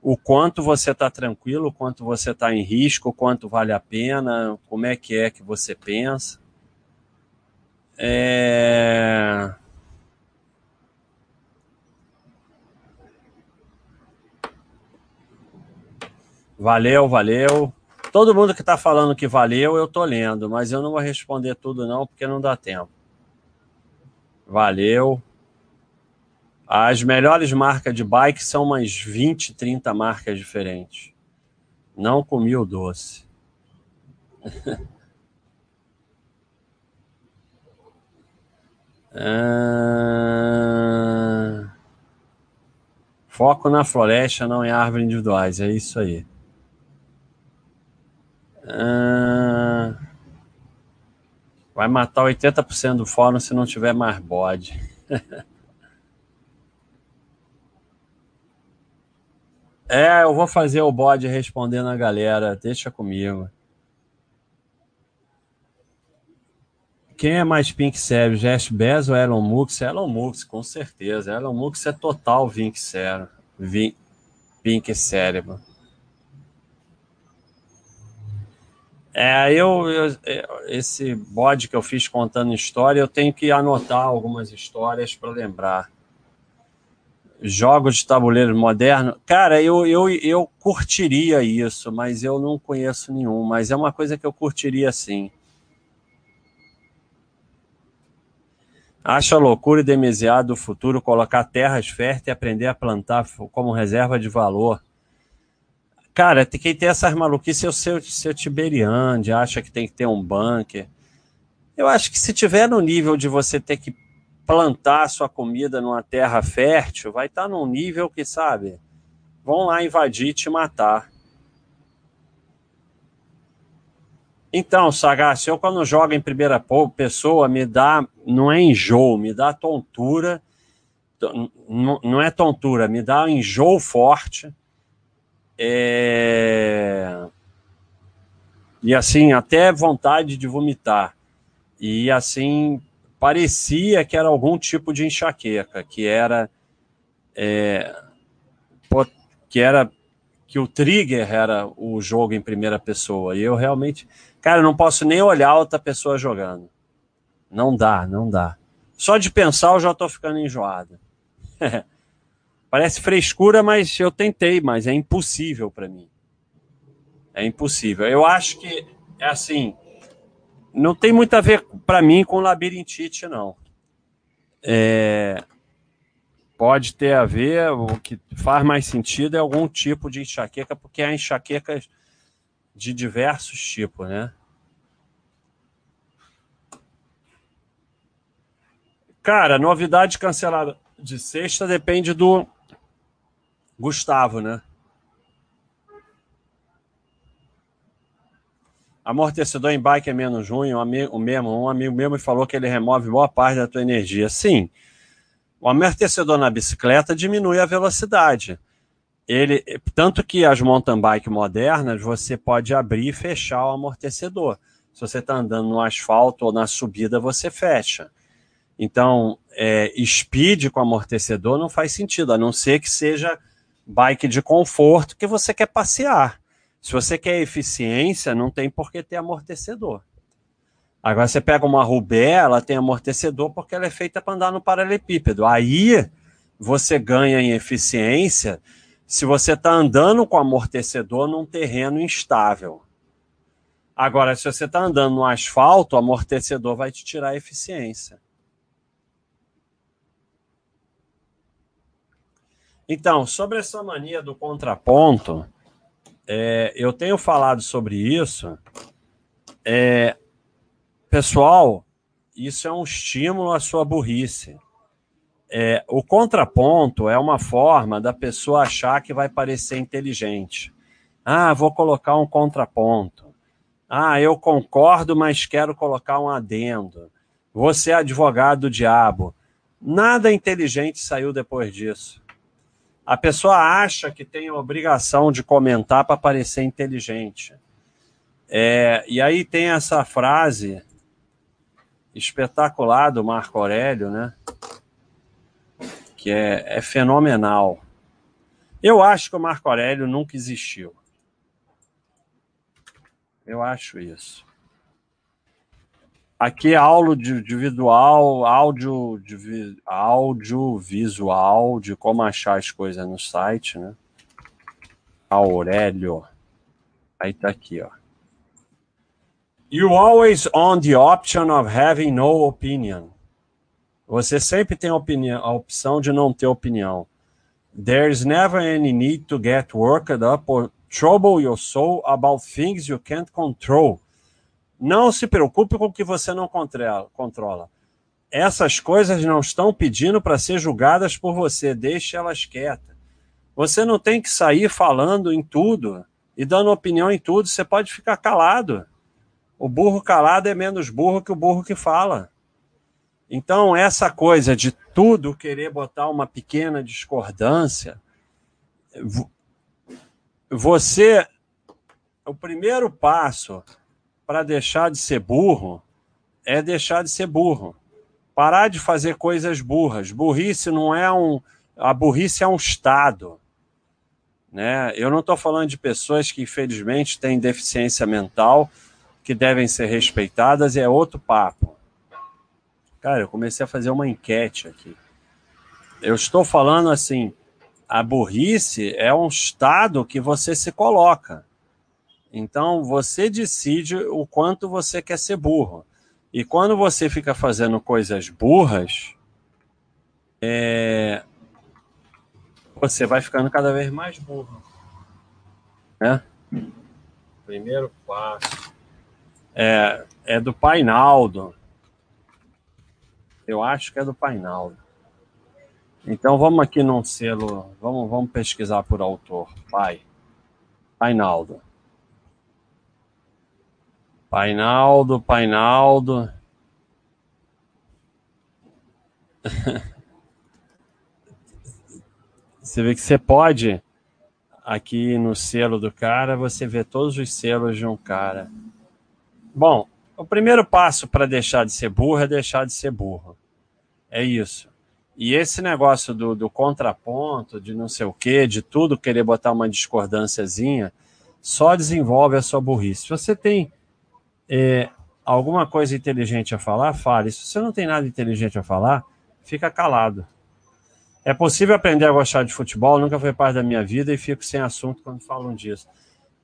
[SPEAKER 1] o quanto você está tranquilo, o quanto você está em risco, o quanto vale a pena, como é que é que você pensa. É... Valeu, valeu. Todo mundo que está falando que valeu, eu tô lendo, mas eu não vou responder tudo não, porque não dá tempo. Valeu. As melhores marcas de bike são umas 20, 30 marcas diferentes. Não comi o doce. (laughs) ah... Foco na floresta, não em árvores individuais. É isso aí. Ah, vai matar 80% do fórum se não tiver mais bode. (laughs) é, eu vou fazer o bode respondendo a galera. Deixa comigo. Quem é mais Pink Sério, Jeff Bezos ou Elon Musk? Elon Musk, com certeza. Elon Musk é total Pink Sério. Pink Cérebro. É, eu, eu, esse bode que eu fiz contando história, eu tenho que anotar algumas histórias para lembrar. Jogos de tabuleiro moderno, cara, eu, eu, eu curtiria isso, mas eu não conheço nenhum. Mas é uma coisa que eu curtiria sim. Acha loucura e demasiado do futuro colocar terras férteis e aprender a plantar como reserva de valor. Cara, tem essas maluquices é o seu, seu Tiberiande, acha que tem que ter um bunker. Eu acho que se tiver no nível de você ter que plantar sua comida numa terra fértil, vai estar tá num nível que, sabe, vão lá invadir e te matar. Então, Sagasti, eu quando jogo em primeira pessoa, me dá, não é enjoo, me dá tontura, não é tontura, me dá enjoo forte, é... E assim, até vontade de vomitar. E assim, parecia que era algum tipo de enxaqueca, que era. É... que era. que o trigger era o jogo em primeira pessoa. E eu realmente. Cara, eu não posso nem olhar outra pessoa jogando. Não dá, não dá. Só de pensar eu já tô ficando enjoado. (laughs) Parece frescura, mas eu tentei, mas é impossível para mim. É impossível. Eu acho que é assim, não tem muito a ver para mim com labirintite, não. É, pode ter a ver, o que faz mais sentido é algum tipo de enxaqueca, porque há enxaquecas de diversos tipos, né? Cara, novidade cancelada de sexta depende do Gustavo, né? Amortecedor em bike é menos ruim, um amigo, mesmo, um amigo meu me falou que ele remove boa parte da tua energia. Sim, o amortecedor na bicicleta diminui a velocidade. Ele, tanto que as mountain bike modernas, você pode abrir e fechar o amortecedor. Se você está andando no asfalto ou na subida, você fecha. Então, é, speed com amortecedor não faz sentido, a não ser que seja bike de conforto que você quer passear. Se você quer eficiência, não tem por que ter amortecedor. Agora você pega uma Rubé, ela tem amortecedor porque ela é feita para andar no paralelepípedo. Aí você ganha em eficiência se você está andando com amortecedor num terreno instável. Agora, se você está andando no asfalto, o amortecedor vai te tirar a eficiência. Então, sobre essa mania do contraponto, é, eu tenho falado sobre isso. É, pessoal, isso é um estímulo à sua burrice. É, o contraponto é uma forma da pessoa achar que vai parecer inteligente. Ah, vou colocar um contraponto. Ah, eu concordo, mas quero colocar um adendo. Você é advogado do diabo. Nada inteligente saiu depois disso. A pessoa acha que tem a obrigação de comentar para parecer inteligente. É, e aí tem essa frase espetacular do Marco Aurélio, né? Que é, é fenomenal. Eu acho que o Marco Aurélio nunca existiu. Eu acho isso. Aqui é aula individual, áudio, audiovisual de como achar as coisas no site, né? Aurélio. Aí tá aqui, ó. You always own the option of having no opinion. Você sempre tem opinião, a opção de não ter opinião. There's never any need to get worked up or trouble your soul about things you can't control. Não se preocupe com o que você não controla. Essas coisas não estão pedindo para ser julgadas por você, deixe elas quietas. Você não tem que sair falando em tudo e dando opinião em tudo, você pode ficar calado. O burro calado é menos burro que o burro que fala. Então, essa coisa de tudo querer botar uma pequena discordância, você. O primeiro passo para deixar de ser burro é deixar de ser burro. Parar de fazer coisas burras. Burrice não é um. A burrice é um estado. Né? Eu não estou falando de pessoas que, infelizmente, têm deficiência mental, que devem ser respeitadas, é outro papo. Cara, eu comecei a fazer uma enquete aqui. Eu estou falando assim: a burrice é um estado que você se coloca. Então você decide o quanto você quer ser burro. E quando você fica fazendo coisas burras, é... você vai ficando cada vez mais burro. Né? Primeiro passo. É, é do Painaldo. Eu acho que é do Painaldo. Então vamos aqui num selo, vamos, vamos pesquisar por autor. Pai. Painaldo. Painaldo, Painaldo. (laughs) você vê que você pode, aqui no selo do cara, você vê todos os selos de um cara. Bom, o primeiro passo para deixar de ser burro é deixar de ser burro. É isso. E esse negócio do, do contraponto, de não sei o quê, de tudo querer botar uma discordânciazinha, só desenvolve a sua burrice. Você tem é, alguma coisa inteligente a falar, fale. Se você não tem nada inteligente a falar, fica calado. É possível aprender a gostar de futebol, nunca foi parte da minha vida e fico sem assunto quando falam disso.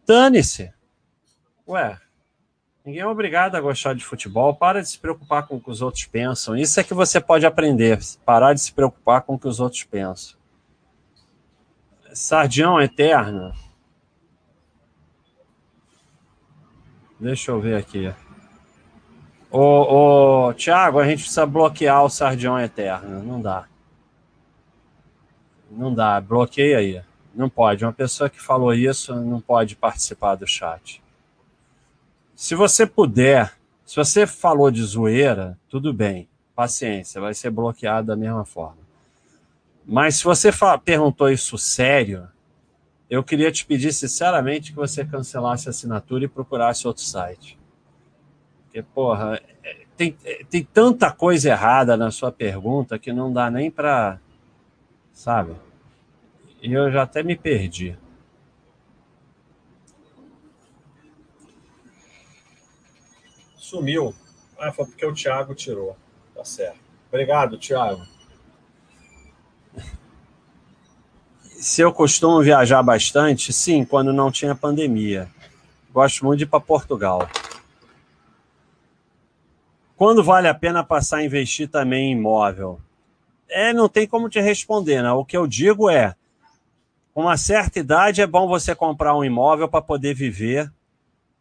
[SPEAKER 1] Dane-se! Ué, Ninguém é obrigado a gostar de futebol. Para de se preocupar com o que os outros pensam. Isso é que você pode aprender. Parar de se preocupar com o que os outros pensam. Sardião eterno. Deixa eu ver aqui. Ô, ô, Tiago, a gente precisa bloquear o Sardião Eterno. Não dá. Não dá. Bloqueia aí. Não pode. Uma pessoa que falou isso não pode participar do chat. Se você puder, se você falou de zoeira, tudo bem, paciência, vai ser bloqueado da mesma forma. Mas se você perguntou isso sério, eu queria te pedir sinceramente que você cancelasse a assinatura e procurasse outro site. Porque, porra, é, tem, tem tanta coisa errada na sua pergunta que não dá nem para. Sabe? E eu já até me perdi. Sumiu. Ah, foi porque o Thiago tirou. Tá certo. Obrigado, Thiago. Se eu costumo viajar bastante, sim, quando não tinha pandemia. Gosto muito de ir para Portugal. Quando vale a pena passar a investir também em imóvel? É, não tem como te responder, né? O que eu digo é, com uma certa idade é bom você comprar um imóvel para poder viver,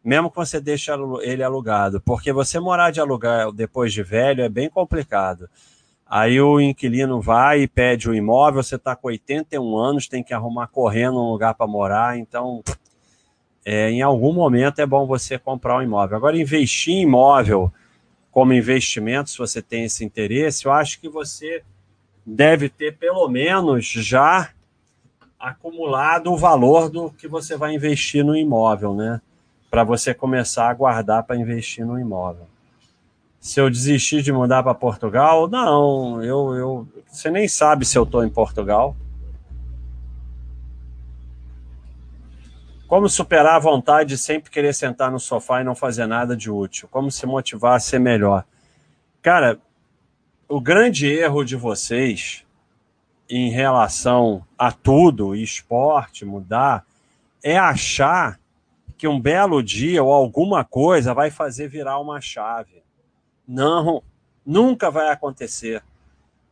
[SPEAKER 1] mesmo que você deixe ele alugado, porque você morar de alugar depois de velho é bem complicado. Aí o inquilino vai e pede o imóvel, você está com 81 anos, tem que arrumar correndo um lugar para morar, então é, em algum momento é bom você comprar um imóvel. Agora, investir em imóvel como investimento, se você tem esse interesse, eu acho que você deve ter pelo menos já acumulado o valor do que você vai investir no imóvel, né? Para você começar a guardar para investir no imóvel. Se eu desistir de mudar para Portugal, não, eu, eu, você nem sabe se eu estou em Portugal. Como superar a vontade de sempre querer sentar no sofá e não fazer nada de útil? Como se motivar a ser melhor? Cara, o grande erro de vocês em relação a tudo, esporte, mudar, é achar que um belo dia ou alguma coisa vai fazer virar uma chave. Não, nunca vai acontecer.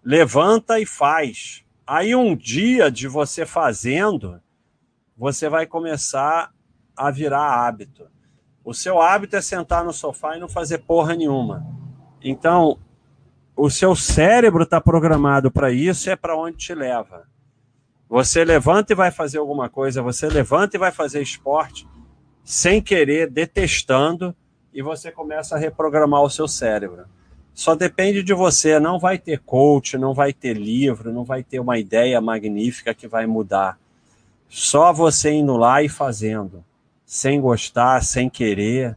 [SPEAKER 1] Levanta e faz. Aí um dia de você fazendo, você vai começar a virar hábito. O seu hábito é sentar no sofá e não fazer porra nenhuma. Então, o seu cérebro está programado para isso, é para onde te leva. Você levanta e vai fazer alguma coisa, você levanta e vai fazer esporte sem querer, detestando, e você começa a reprogramar o seu cérebro. Só depende de você, não vai ter coach, não vai ter livro, não vai ter uma ideia magnífica que vai mudar. Só você indo lá e fazendo, sem gostar, sem querer.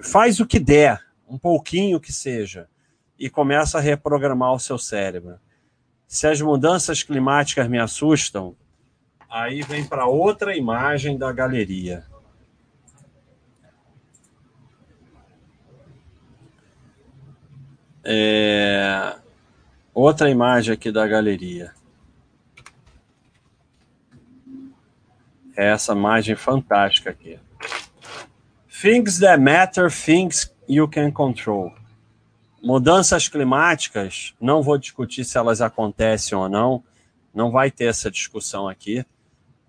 [SPEAKER 1] Faz o que der, um pouquinho que seja, e começa a reprogramar o seu cérebro. Se as mudanças climáticas me assustam, aí vem para outra imagem da galeria. É... Outra imagem aqui da galeria. É essa imagem fantástica aqui. Things that matter, things you can control. Mudanças climáticas, não vou discutir se elas acontecem ou não, não vai ter essa discussão aqui,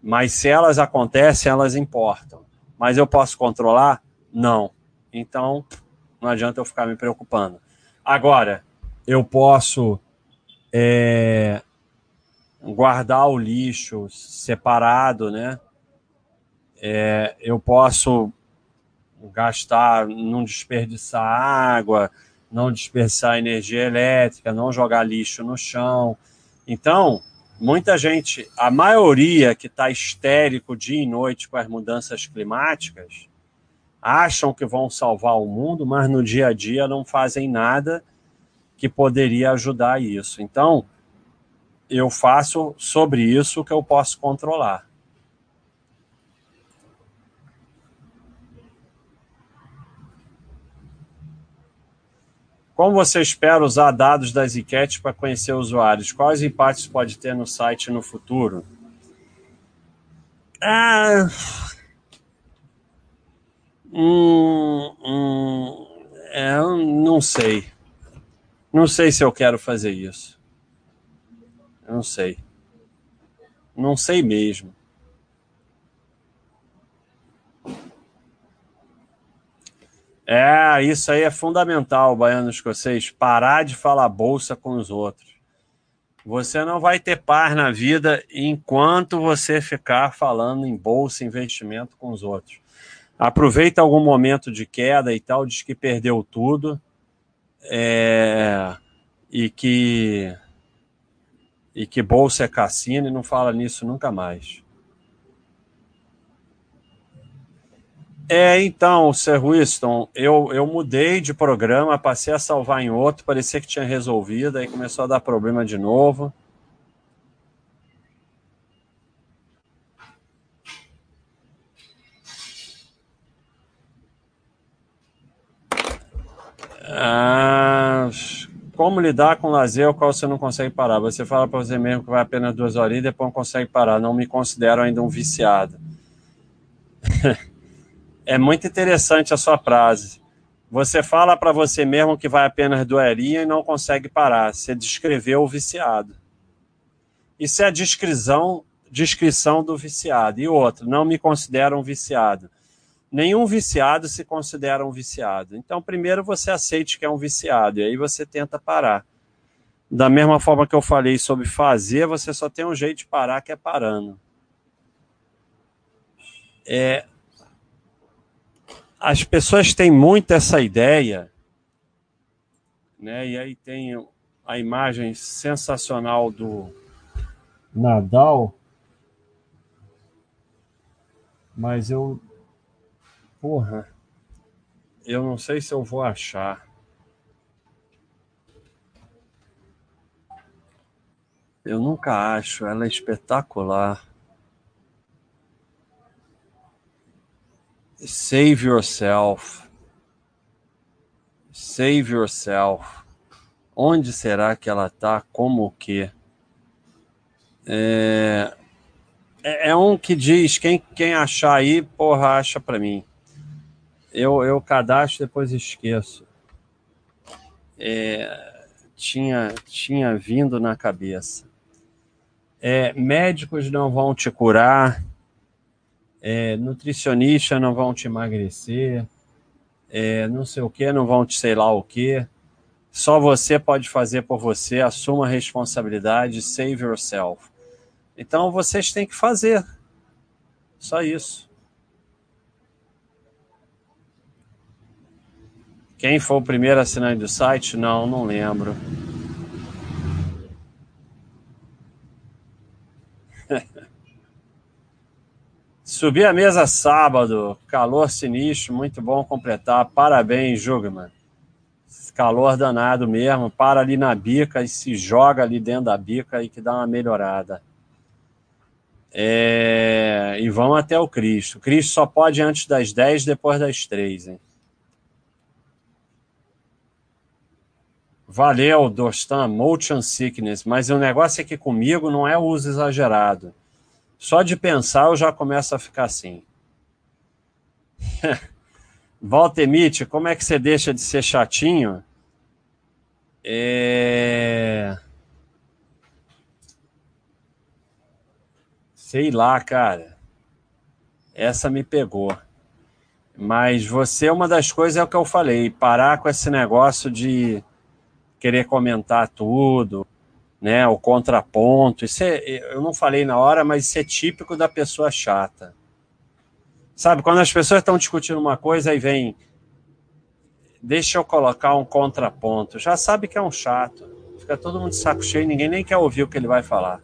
[SPEAKER 1] mas se elas acontecem, elas importam. Mas eu posso controlar? Não. Então, não adianta eu ficar me preocupando. Agora, eu posso é, guardar o lixo separado, né? é, eu posso gastar, não desperdiçar água, não desperdiçar energia elétrica, não jogar lixo no chão. Então, muita gente, a maioria que está histérico dia e noite com as mudanças climáticas, acham que vão salvar o mundo, mas no dia a dia não fazem nada que poderia ajudar isso. Então, eu faço sobre isso o que eu posso controlar. Como você espera usar dados das enquetes para conhecer usuários? Quais impactos pode ter no site no futuro? Ah, hum, hum, é, não sei. Não sei se eu quero fazer isso. Eu não sei. Não sei mesmo. É, isso aí é fundamental, baiano escocês, parar de falar bolsa com os outros. Você não vai ter paz na vida enquanto você ficar falando em bolsa, investimento com os outros. Aproveita algum momento de queda e tal, diz que perdeu tudo é, e que e que bolsa é cassino e não fala nisso nunca mais. É, então, Sir Winston, eu, eu mudei de programa, passei a salvar em outro, parecia que tinha resolvido, aí começou a dar problema de novo. Ah, como lidar com lazer ao qual você não consegue parar? Você fala para você mesmo que vai apenas duas horas e depois não consegue parar. Não me considero ainda um viciado. (laughs) é muito interessante a sua frase. Você fala para você mesmo que vai apenas horinhas e não consegue parar. Você descreveu o viciado. Isso é a descrição, descrição do viciado. E outro, não me considero um viciado nenhum viciado se considera um viciado. Então, primeiro você aceite que é um viciado e aí você tenta parar. Da mesma forma que eu falei sobre fazer, você só tem um jeito de parar que é parando. É, as pessoas têm muito essa ideia, né? E aí tem a imagem sensacional do Nadal, mas eu Porra. Eu não sei se eu vou achar. Eu nunca acho, ela é espetacular. Save yourself. Save yourself. Onde será que ela tá? Como o quê? É, é, é um que diz: quem, quem achar aí, porra, acha pra mim. Eu, eu cadastro depois esqueço. É, tinha, tinha vindo na cabeça. É, médicos não vão te curar, é, nutricionistas não vão te emagrecer, é, não sei o que, não vão te sei lá o que. Só você pode fazer por você, assuma a responsabilidade, save yourself. Então vocês têm que fazer. Só isso. Quem foi o primeiro assinante do site? Não, não lembro. (laughs) Subi a mesa sábado, calor sinistro, muito bom completar. Parabéns, Jugman. Calor danado mesmo. Para ali na bica e se joga ali dentro da bica e que dá uma melhorada. É... E vão até o Cristo. Cristo só pode antes das 10, depois das 3, hein? Valeu, Dostan, motion sickness, mas o negócio é que comigo não é uso exagerado. Só de pensar eu já começo a ficar assim. (laughs) Valtemite, como é que você deixa de ser chatinho? É... Sei lá, cara. Essa me pegou. Mas você, uma das coisas é o que eu falei, parar com esse negócio de querer comentar tudo, né? O contraponto. Isso é, eu não falei na hora, mas isso é típico da pessoa chata. Sabe, quando as pessoas estão discutindo uma coisa, aí vem. Deixa eu colocar um contraponto. Já sabe que é um chato. Fica todo mundo de saco cheio, ninguém nem quer ouvir o que ele vai falar.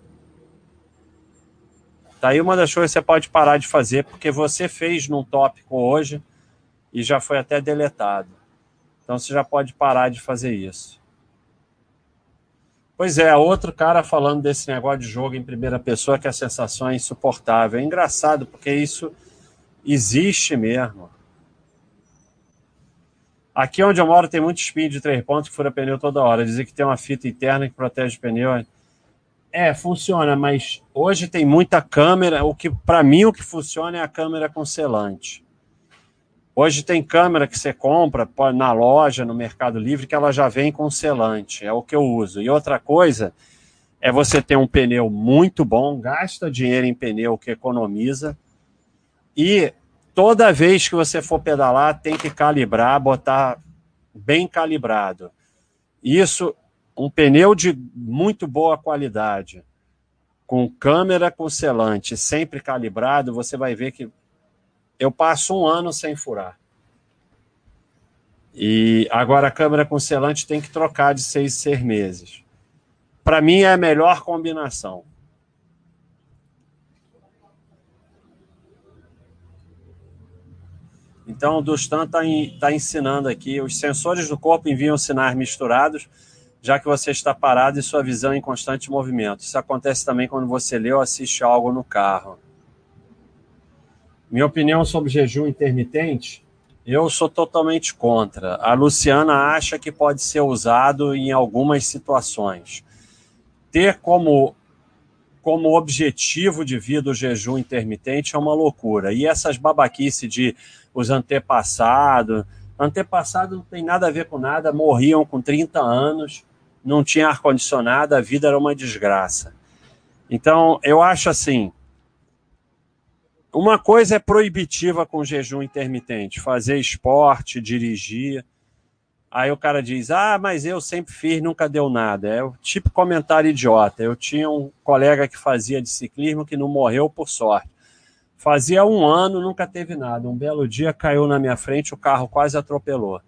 [SPEAKER 1] Daí tá uma das coisas que você pode parar de fazer, porque você fez num tópico hoje e já foi até deletado. Então você já pode parar de fazer isso. Pois é, outro cara falando desse negócio de jogo em primeira pessoa que a sensação é insuportável. É engraçado, porque isso existe mesmo. Aqui onde eu moro tem muito espinho de três pontos que fura pneu toda hora. Dizem que tem uma fita interna que protege o pneu. É, funciona, mas hoje tem muita câmera. O que, para mim, o que funciona é a câmera com selante. Hoje tem câmera que você compra na loja, no Mercado Livre, que ela já vem com selante, é o que eu uso. E outra coisa é você ter um pneu muito bom, gasta dinheiro em pneu que economiza, e toda vez que você for pedalar, tem que calibrar, botar bem calibrado. Isso, um pneu de muito boa qualidade, com câmera com selante, sempre calibrado, você vai ver que eu passo um ano sem furar. E agora a câmera com selante tem que trocar de seis seis meses. Para mim é a melhor combinação. Então, o Dustan está tá ensinando aqui: os sensores do corpo enviam sinais misturados, já que você está parado e sua visão em constante movimento. Isso acontece também quando você lê ou assiste algo no carro. Minha opinião sobre jejum intermitente eu sou totalmente contra. A Luciana acha que pode ser usado em algumas situações. Ter como, como objetivo de vida o jejum intermitente é uma loucura. E essas babaquice de os antepassados. Antepassado não tem nada a ver com nada, morriam com 30 anos, não tinha ar-condicionado, a vida era uma desgraça. Então, eu acho assim: uma coisa é proibitiva com jejum intermitente, fazer esporte, dirigir. Aí o cara diz: Ah, mas eu sempre fiz, nunca deu nada. É o tipo comentário idiota. Eu tinha um colega que fazia de ciclismo que não morreu por sorte. Fazia um ano, nunca teve nada. Um belo dia caiu na minha frente, o carro quase atropelou.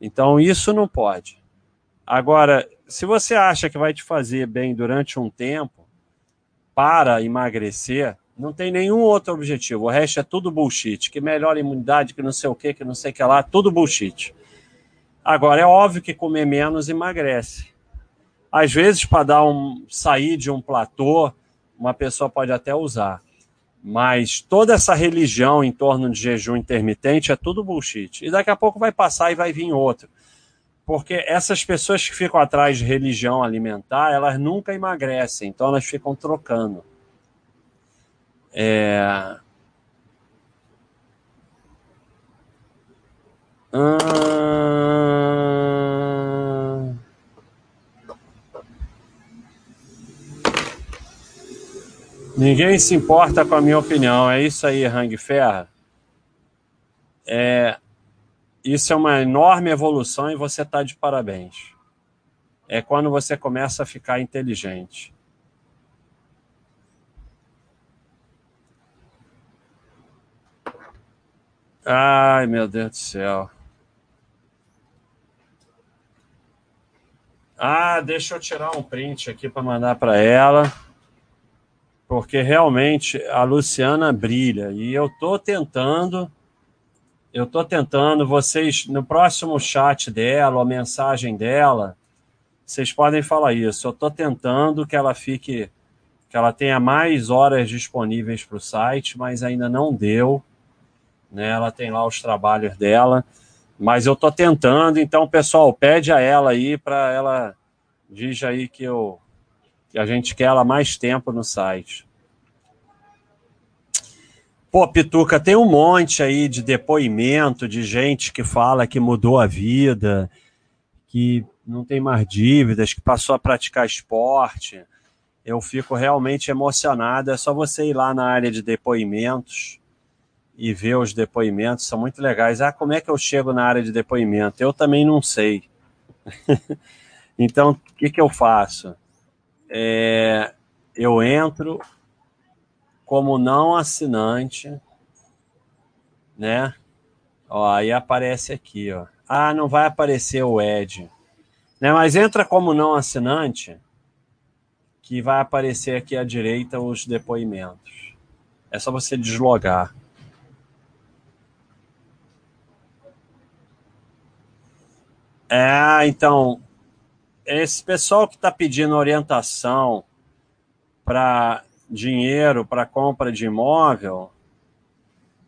[SPEAKER 1] Então isso não pode. Agora, se você acha que vai te fazer bem durante um tempo, para emagrecer, não tem nenhum outro objetivo. O resto é tudo bullshit. Que melhora a imunidade, que não sei o que, que não sei o que lá, tudo bullshit. Agora, é óbvio que comer menos emagrece. Às vezes, para dar um sair de um platô, uma pessoa pode até usar. Mas toda essa religião em torno de jejum intermitente é tudo bullshit. E daqui a pouco vai passar e vai vir outro. Porque essas pessoas que ficam atrás de religião alimentar, elas nunca emagrecem, então elas ficam trocando. É... Ninguém se importa com a minha opinião. É isso aí, Hang Ferra. É... Isso é uma enorme evolução e você está de parabéns. É quando você começa a ficar inteligente. Ai, meu Deus do céu. Ah, deixa eu tirar um print aqui para mandar para ela, porque realmente a Luciana brilha e eu tô tentando, eu tô tentando vocês no próximo chat dela, a mensagem dela, vocês podem falar isso. Eu tô tentando que ela fique, que ela tenha mais horas disponíveis para o site, mas ainda não deu né? Ela tem lá os trabalhos dela, mas eu tô tentando, então, pessoal, pede a ela aí para ela diz aí que eu que a gente quer ela mais tempo no site. Pô, Pituca, tem um monte aí de depoimento de gente que fala que mudou a vida, que não tem mais dívidas, que passou a praticar esporte. Eu fico realmente emocionado. É só você ir lá na área de depoimentos e ver os depoimentos, são muito legais. Ah, como é que eu chego na área de depoimento? Eu também não sei. (laughs) então, o que, que eu faço? É, eu entro como não assinante, né? Ó, aí aparece aqui, ó. Ah, não vai aparecer o Ed. Né? Mas entra como não assinante, que vai aparecer aqui à direita os depoimentos. É só você deslogar. É, então, esse pessoal que está pedindo orientação para dinheiro, para compra de imóvel,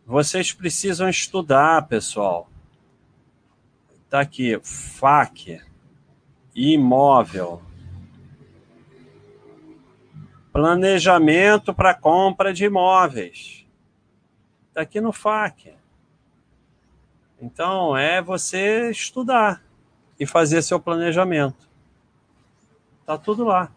[SPEAKER 1] vocês precisam estudar, pessoal. Está aqui, FAC, imóvel. Planejamento para compra de imóveis. Está aqui no FAC. Então, é você estudar e fazer seu planejamento. Tá tudo lá.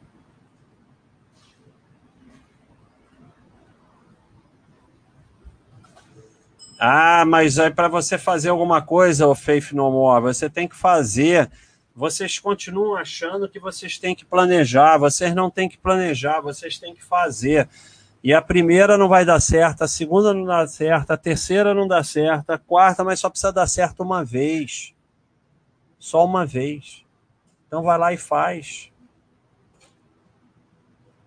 [SPEAKER 1] Ah, mas aí para você fazer alguma coisa, o Faith No More, você tem que fazer. Vocês continuam achando que vocês têm que planejar, vocês não têm que planejar, vocês têm que fazer. E a primeira não vai dar certo, a segunda não dá certo, a terceira não dá certo, a quarta, mas só precisa dar certo uma vez só uma vez. Então vai lá e faz.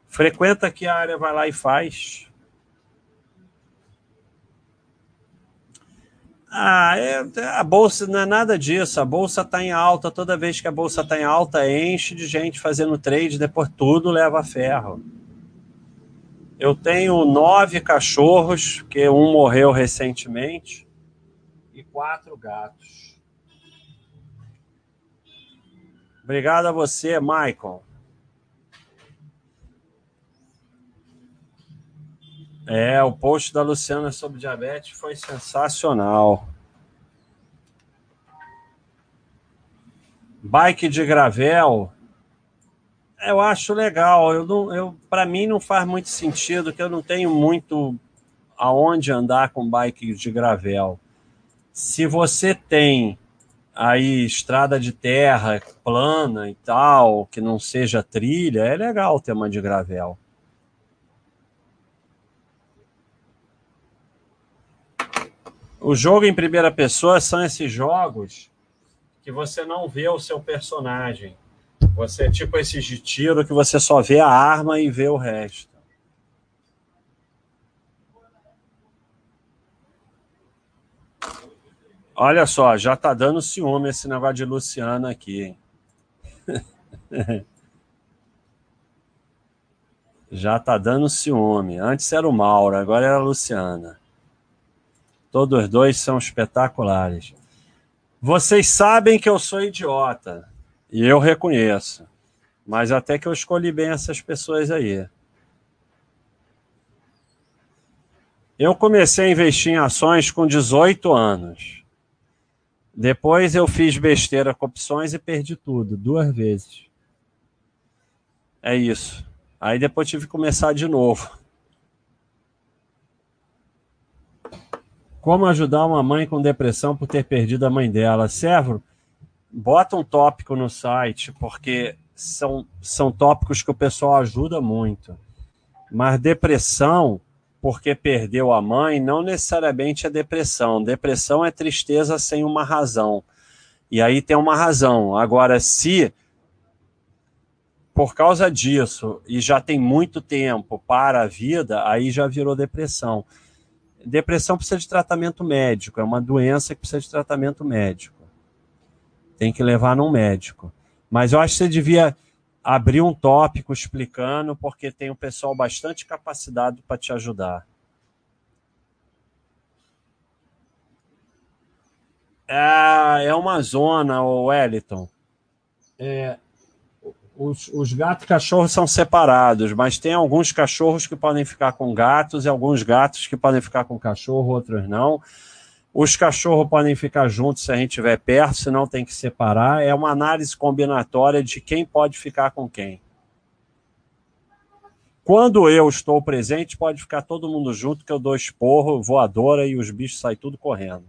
[SPEAKER 1] Frequenta aqui a área, vai lá e faz. Ah, é, a bolsa não é nada disso. A bolsa está em alta. Toda vez que a bolsa está em alta, enche de gente fazendo trade, depois tudo leva ferro. Eu tenho nove cachorros, que um morreu recentemente, e quatro gatos. Obrigado a você, Michael. É, o post da Luciana sobre diabetes foi sensacional. Bike de gravel, eu acho legal. Eu não, eu, para mim não faz muito sentido que eu não tenho muito aonde andar com bike de gravel. Se você tem aí estrada de terra plana e tal, que não seja trilha, é legal ter uma de gravel. O jogo em primeira pessoa são esses jogos que você não vê o seu personagem. Você tipo esses de tiro que você só vê a arma e vê o resto. Olha só, já tá dando ciúme esse negócio de Luciana aqui. (laughs) já tá dando ciúme. Antes era o Mauro, agora era a Luciana. Todos dois são espetaculares. Vocês sabem que eu sou idiota. E eu reconheço. Mas até que eu escolhi bem essas pessoas aí. Eu comecei a investir em ações com 18 anos. Depois eu fiz besteira com opções e perdi tudo, duas vezes. É isso. Aí depois tive que começar de novo. Como ajudar uma mãe com depressão por ter perdido a mãe dela? Servo, bota um tópico no site, porque são, são tópicos que o pessoal ajuda muito. Mas depressão, porque perdeu a mãe, não necessariamente é depressão. Depressão é tristeza sem uma razão. E aí tem uma razão. Agora, se por causa disso e já tem muito tempo para a vida, aí já virou depressão. Depressão precisa de tratamento médico, é uma doença que precisa de tratamento médico. Tem que levar num médico. Mas eu acho que você devia abrir um tópico explicando, porque tem um pessoal bastante capacitado para te ajudar. É, é uma zona, o Wellington. É, os, os gatos e cachorros são separados, mas tem alguns cachorros que podem ficar com gatos e alguns gatos que podem ficar com cachorro, outros não. Os cachorros podem ficar juntos se a gente estiver perto, senão tem que separar. É uma análise combinatória de quem pode ficar com quem. Quando eu estou presente, pode ficar todo mundo junto, que eu dou esporro, voadora e os bichos saem tudo correndo.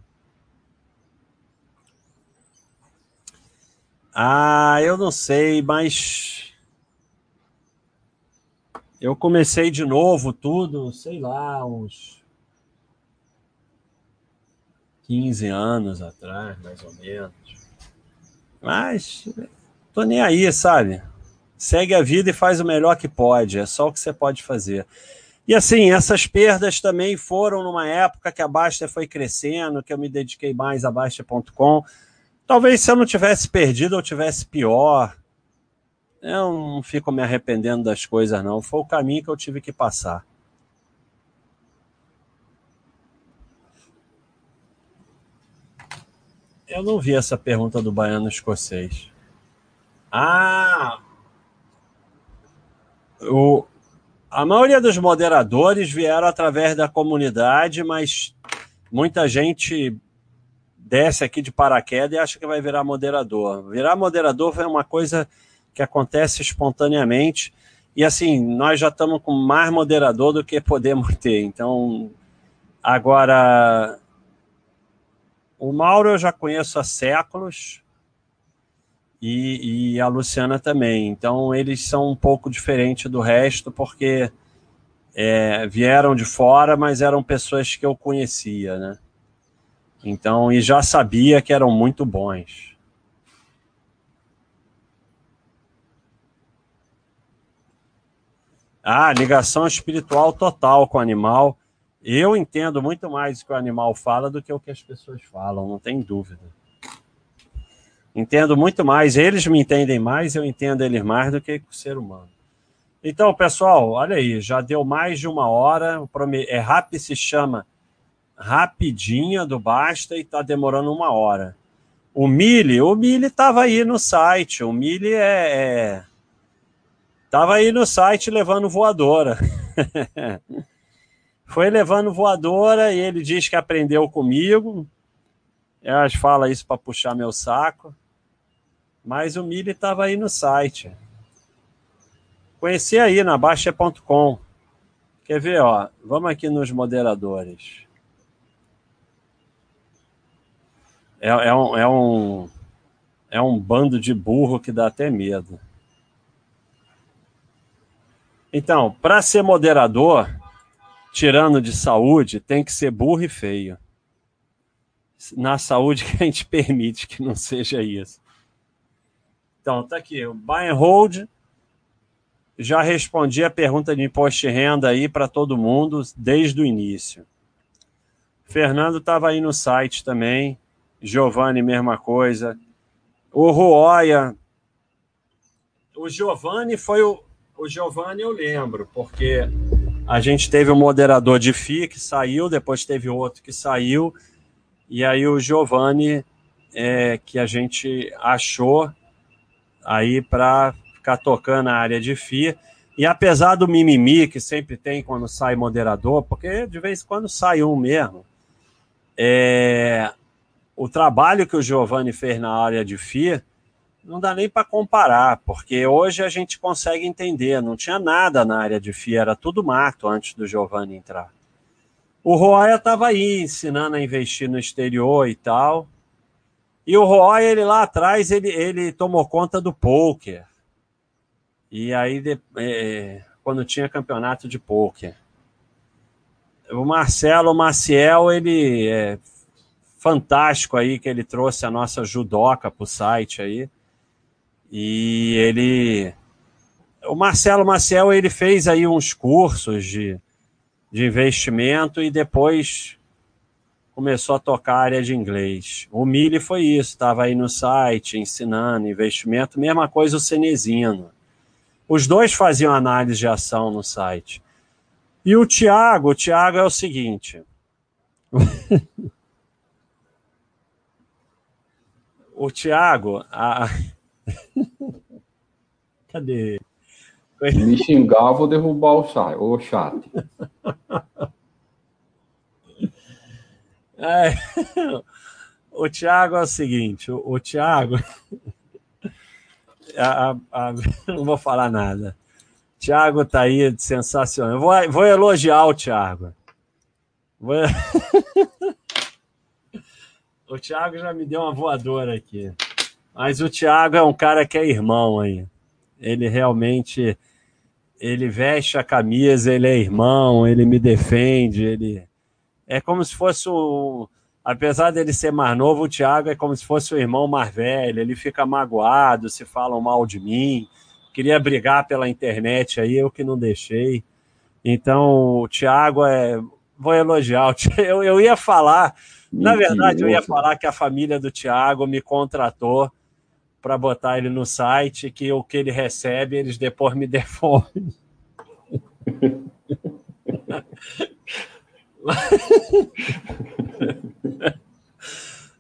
[SPEAKER 1] Ah, eu não sei, mas eu comecei de novo tudo, sei lá, uns 15 anos atrás, mais ou menos. Mas tô nem aí, sabe? Segue a vida e faz o melhor que pode, é só o que você pode fazer. E assim, essas perdas também foram numa época que a Basta foi crescendo, que eu me dediquei mais a Basta.com Talvez se eu não tivesse perdido, eu tivesse pior. Eu não fico me arrependendo das coisas, não. Foi o caminho que eu tive que passar. Eu não vi essa pergunta do baiano escocês. Ah! O, a maioria dos moderadores vieram através da comunidade, mas muita gente desce aqui de paraquedas e acha que vai virar moderador. Virar moderador é uma coisa que acontece espontaneamente. E assim, nós já estamos com mais moderador do que podemos ter. Então, agora, o Mauro eu já conheço há séculos e, e, a Luciana também. Então, eles são um pouco diferentes do resto, porque é, vieram de fora, mas eram pessoas que eu conhecia, né? Então, e já sabia que eram muito bons. Ah, ligação espiritual total com o animal. Eu entendo muito mais o que o animal fala do que o que as pessoas falam, não tem dúvida. Entendo muito mais, eles me entendem mais, eu entendo eles mais do que o ser humano. Então, pessoal, olha aí, já deu mais de uma hora. É rápido, se chama Rapidinha do Basta e está demorando uma hora. O Mili, o Mili estava aí no site. O Mili é, é aí no site levando voadora. (laughs) Foi levando voadora e ele diz que aprendeu comigo. Elas falam isso para puxar meu saco. Mas o Mili estava aí no site. Conheci aí na Baixa.com. Quer ver, ó? Vamos aqui nos moderadores. É, é, um, é, um, é um bando de burro que dá até medo. Então, para ser moderador, tirando de saúde, tem que ser burro e feio. Na saúde (laughs) que a gente permite que não seja isso. Então, tá aqui, o buy and hold. Já respondi a pergunta de imposto de renda aí para todo mundo desde o início. Fernando estava aí no site também. Giovanni, mesma coisa. O Ruoia. O Giovanni foi o, o Giovanni eu lembro, porque a gente teve um moderador de FI que saiu, depois teve outro que saiu, e aí o Giovanni é, que a gente achou aí para ficar tocando a área de FI. E apesar do mimimi que sempre tem quando sai moderador, porque de vez em quando sai um mesmo, é, o trabalho que o Giovanni fez na área de FI não dá nem para comparar, porque hoje a gente consegue entender, não tinha nada na área de FIA, era tudo mato antes do Giovanni entrar. O Roya estava aí ensinando a investir no exterior e tal. E o Roya, ele lá atrás, ele, ele tomou conta do poker. E aí, de, é, quando tinha campeonato de poker. O Marcelo Maciel, ele é fantástico aí que ele trouxe a nossa judoca para o site aí. E ele. O Marcelo Maciel ele fez aí uns cursos de, de investimento e depois começou a tocar a área de inglês. O Mili foi isso, estava aí no site ensinando investimento, mesma coisa o Cenezino. Os dois faziam análise de ação no site. E o Tiago, o Tiago é o seguinte. (laughs) o Tiago, a, (laughs)
[SPEAKER 2] Cadê? Me xingar, vou derrubar o chat. O chat. (laughs)
[SPEAKER 1] É, o Thiago é o seguinte, o, o Thiago. (laughs) A, a, não vou falar nada. Thiago tá aí sensacional. Eu vou, vou elogiar o Thiago. Vou... o Thiago já me deu uma voadora aqui. Mas o Thiago é um cara que é irmão aí. Ele realmente ele veste a camisa, ele é irmão, ele me defende, ele é como se fosse o apesar dele ser mais novo, o Thiago é como se fosse o irmão mais velho, ele fica magoado se falam mal de mim. Queria brigar pela internet aí, eu que não deixei. Então, o Thiago é vou elogiar. (laughs) Eu, eu ia falar, na verdade, eu ia falar que a família do Thiago me contratou para botar ele no site, que o que ele recebe, eles depois me (laughs) devolvem.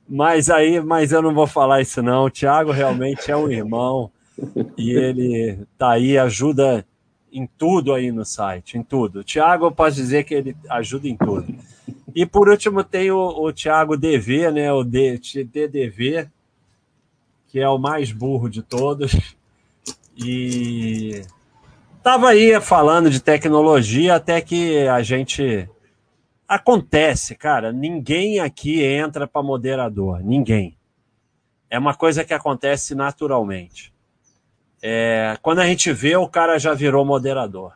[SPEAKER 1] mas aí, mas eu não vou falar isso não. O Thiago realmente é um irmão e ele tá aí, ajuda em tudo aí no site, em tudo. O Thiago, eu posso dizer que ele ajuda em tudo. E por último tem o, o Thiago DV, né? O DDV, que é o mais burro de todos. E estava aí falando de tecnologia até que a gente acontece, cara. Ninguém aqui entra para moderador, ninguém. É uma coisa que acontece naturalmente. É, quando a gente vê, o cara já virou moderador.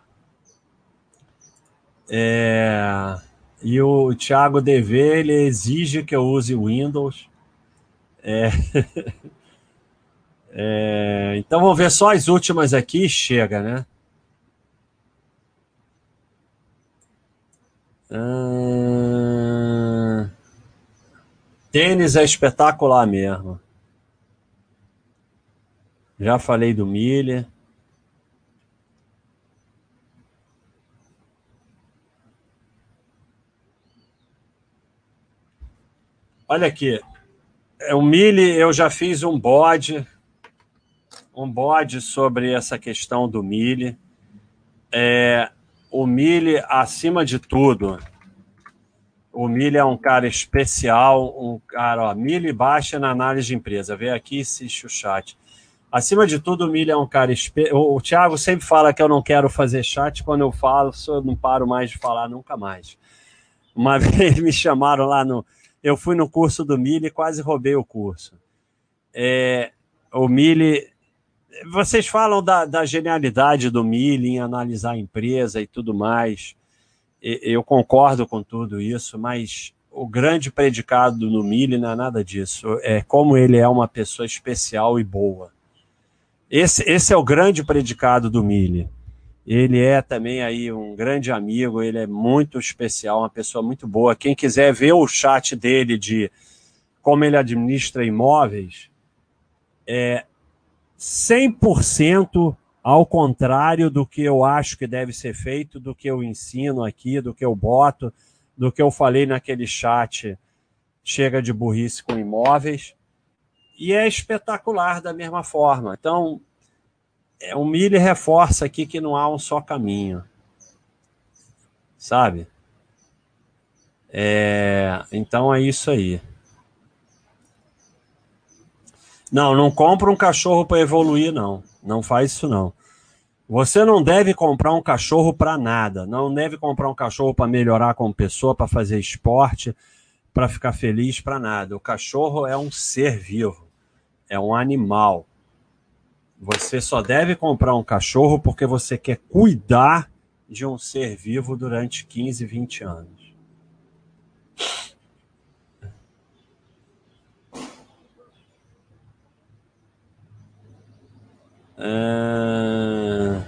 [SPEAKER 1] É, e o Thiago DV ele exige que eu use Windows. É, (laughs) É, então vamos ver só as últimas aqui e chega, né? Hum... Tênis é espetacular mesmo. Já falei do Miller. Olha aqui, é, o Mille eu já fiz um bode um bode sobre essa questão do Mille. É, o Mille, acima de tudo, o Mille é um cara especial, um cara, ó, Mille baixa na análise de empresa. Vem aqui e assiste o chat. Acima de tudo, o Mille é um cara. Espe... O, o Thiago sempre fala que eu não quero fazer chat. Quando eu falo, eu não paro mais de falar nunca mais. Uma (laughs) vez me chamaram lá no, eu fui no curso do Mille e quase roubei o curso. É, o Mille. Vocês falam da, da genialidade do Mille em analisar a empresa e tudo mais. Eu concordo com tudo isso, mas o grande predicado no Mille não é nada disso. É como ele é uma pessoa especial e boa. Esse, esse é o grande predicado do Mille. Ele é também aí um grande amigo, ele é muito especial, uma pessoa muito boa. Quem quiser ver o chat dele de como ele administra imóveis, é 100% ao contrário do que eu acho que deve ser feito, do que eu ensino aqui, do que eu boto, do que eu falei naquele chat. Chega de burrice com imóveis. E é espetacular da mesma forma. Então, é, o Mille reforça aqui que não há um só caminho. Sabe? É, então é isso aí. Não, não compra um cachorro para evoluir, não. Não faz isso, não. Você não deve comprar um cachorro para nada. Não deve comprar um cachorro para melhorar como pessoa, para fazer esporte, para ficar feliz, para nada. O cachorro é um ser vivo, é um animal. Você só deve comprar um cachorro porque você quer cuidar de um ser vivo durante 15, 20 anos. Uh...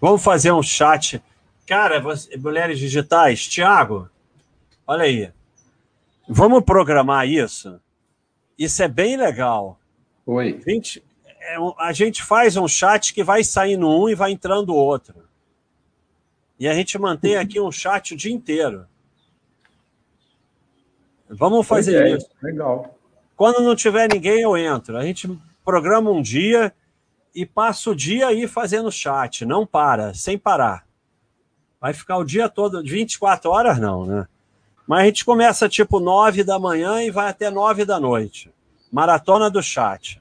[SPEAKER 1] Vamos fazer um chat. Cara, você, mulheres digitais, Tiago, olha aí. Vamos programar isso? Isso é bem legal.
[SPEAKER 2] Oi.
[SPEAKER 1] 20, é, a gente faz um chat que vai saindo um e vai entrando outro. E a gente mantém aqui um chat o dia inteiro. Vamos fazer é, isso.
[SPEAKER 2] Legal.
[SPEAKER 1] Quando não tiver ninguém, eu entro. A gente programa um dia e passa o dia aí fazendo chat. Não para, sem parar. Vai ficar o dia todo, 24 horas não, né? Mas a gente começa tipo 9 da manhã e vai até 9 da noite. Maratona do chat.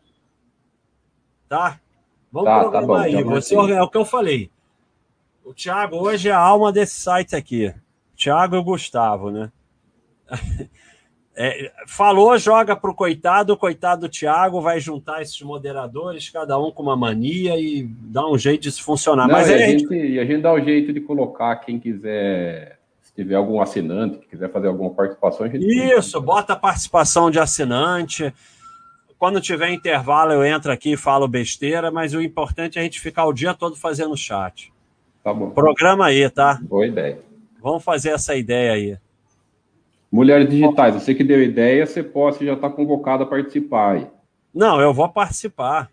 [SPEAKER 1] Tá? Vamos tá, tá programar tá bom, aí. Você é o que eu falei. O Thiago hoje é a alma desse site aqui. Thiago e o Gustavo, né? (laughs) É, falou, joga pro coitado, o coitado do Thiago vai juntar esses moderadores, cada um com uma mania e dá um jeito de funcionar. Não, Mas
[SPEAKER 2] a, gente, gente... a gente dá um jeito de colocar quem quiser, se tiver algum assinante que quiser fazer alguma participação, a gente.
[SPEAKER 1] Isso, bota a participação de assinante quando tiver intervalo, eu entro aqui e falo besteira, mas o importante é a gente ficar o dia todo fazendo chat.
[SPEAKER 2] Tá bom.
[SPEAKER 1] Programa aí, tá?
[SPEAKER 2] Boa ideia.
[SPEAKER 1] Vamos fazer essa ideia aí.
[SPEAKER 2] Mulheres digitais, você que deu ideia, você pode, já está convocado a participar aí.
[SPEAKER 1] Não, eu vou participar.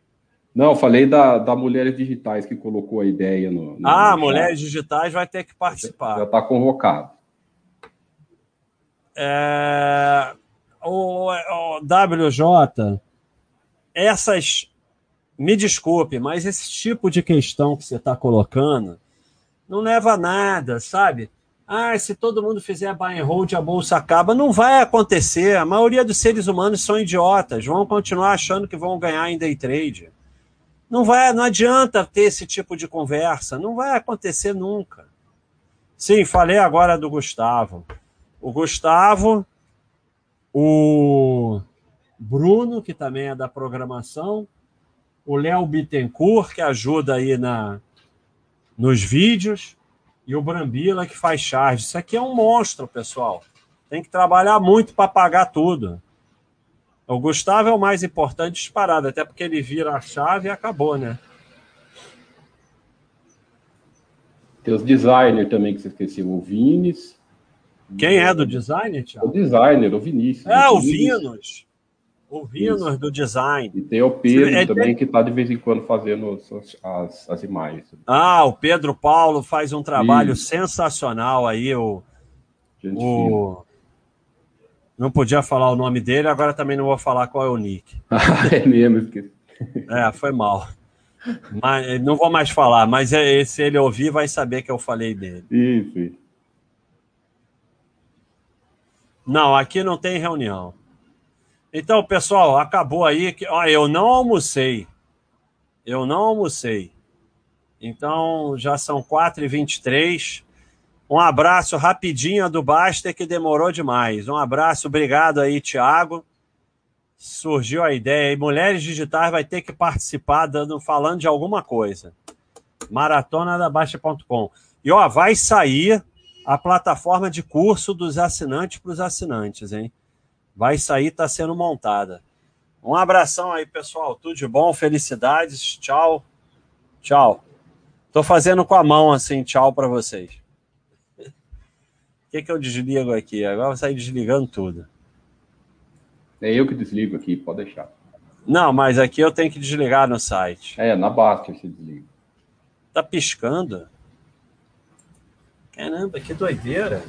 [SPEAKER 2] Não, falei da, da Mulheres Digitais que colocou a ideia no. no
[SPEAKER 1] ah, no Mulheres Digitais vai ter que participar.
[SPEAKER 2] Já está convocado.
[SPEAKER 1] É... O, o WJ, essas. Me desculpe, mas esse tipo de questão que você está colocando não leva a nada, sabe? Ah, se todo mundo fizer buy and hold, a bolsa acaba. Não vai acontecer. A maioria dos seres humanos são idiotas, vão continuar achando que vão ganhar em day trade. Não vai, não adianta ter esse tipo de conversa, não vai acontecer nunca. Sim, falei agora do Gustavo. O Gustavo, o Bruno, que também é da programação, o Léo Bittencourt, que ajuda aí na, nos vídeos, e o Brambila, que faz charge. Isso aqui é um monstro, pessoal. Tem que trabalhar muito para pagar tudo. O Gustavo é o mais importante disparado, até porque ele vira a chave e acabou, né?
[SPEAKER 2] Tem os designers também que você esqueceu, o Vines.
[SPEAKER 1] Quem é do design, Thiago?
[SPEAKER 2] O designer, o Vinícius.
[SPEAKER 1] É, o Vinos. O Vinos do design.
[SPEAKER 2] E tem o Pedro é, também, que está de vez em quando fazendo as, as, imagens.
[SPEAKER 1] Ah, o Pedro Paulo faz um trabalho Isso. sensacional aí. O, o... Não podia falar o nome dele, agora também não vou falar qual é o nick. (laughs)
[SPEAKER 2] é mesmo, esqueci.
[SPEAKER 1] É, foi mal. Mas, não vou mais falar, mas é, se ele ouvir, vai saber que eu falei dele.
[SPEAKER 2] Isso, isso.
[SPEAKER 1] Não, aqui não tem reunião. Então, pessoal, acabou aí. Que, ó, eu não almocei. Eu não almocei. Então, já são 4h23. Um abraço rapidinho do Baster, que demorou demais. Um abraço, obrigado aí, Tiago. Surgiu a ideia. E Mulheres Digitais vai ter que participar, dando, falando de alguma coisa. Maratona da Baixa.com. E ó, vai sair a plataforma de curso dos assinantes para os assinantes, hein? Vai sair, está sendo montada. Um abração aí, pessoal. Tudo de bom, felicidades. Tchau. Tchau. Tô fazendo com a mão assim, tchau para vocês. O que, que eu desligo aqui? Agora vai sair desligando tudo.
[SPEAKER 2] É eu que desligo aqui, pode deixar.
[SPEAKER 1] Não, mas aqui eu tenho que desligar no site.
[SPEAKER 2] É, na Basta você desliga.
[SPEAKER 1] Tá piscando? Caramba, que doideira.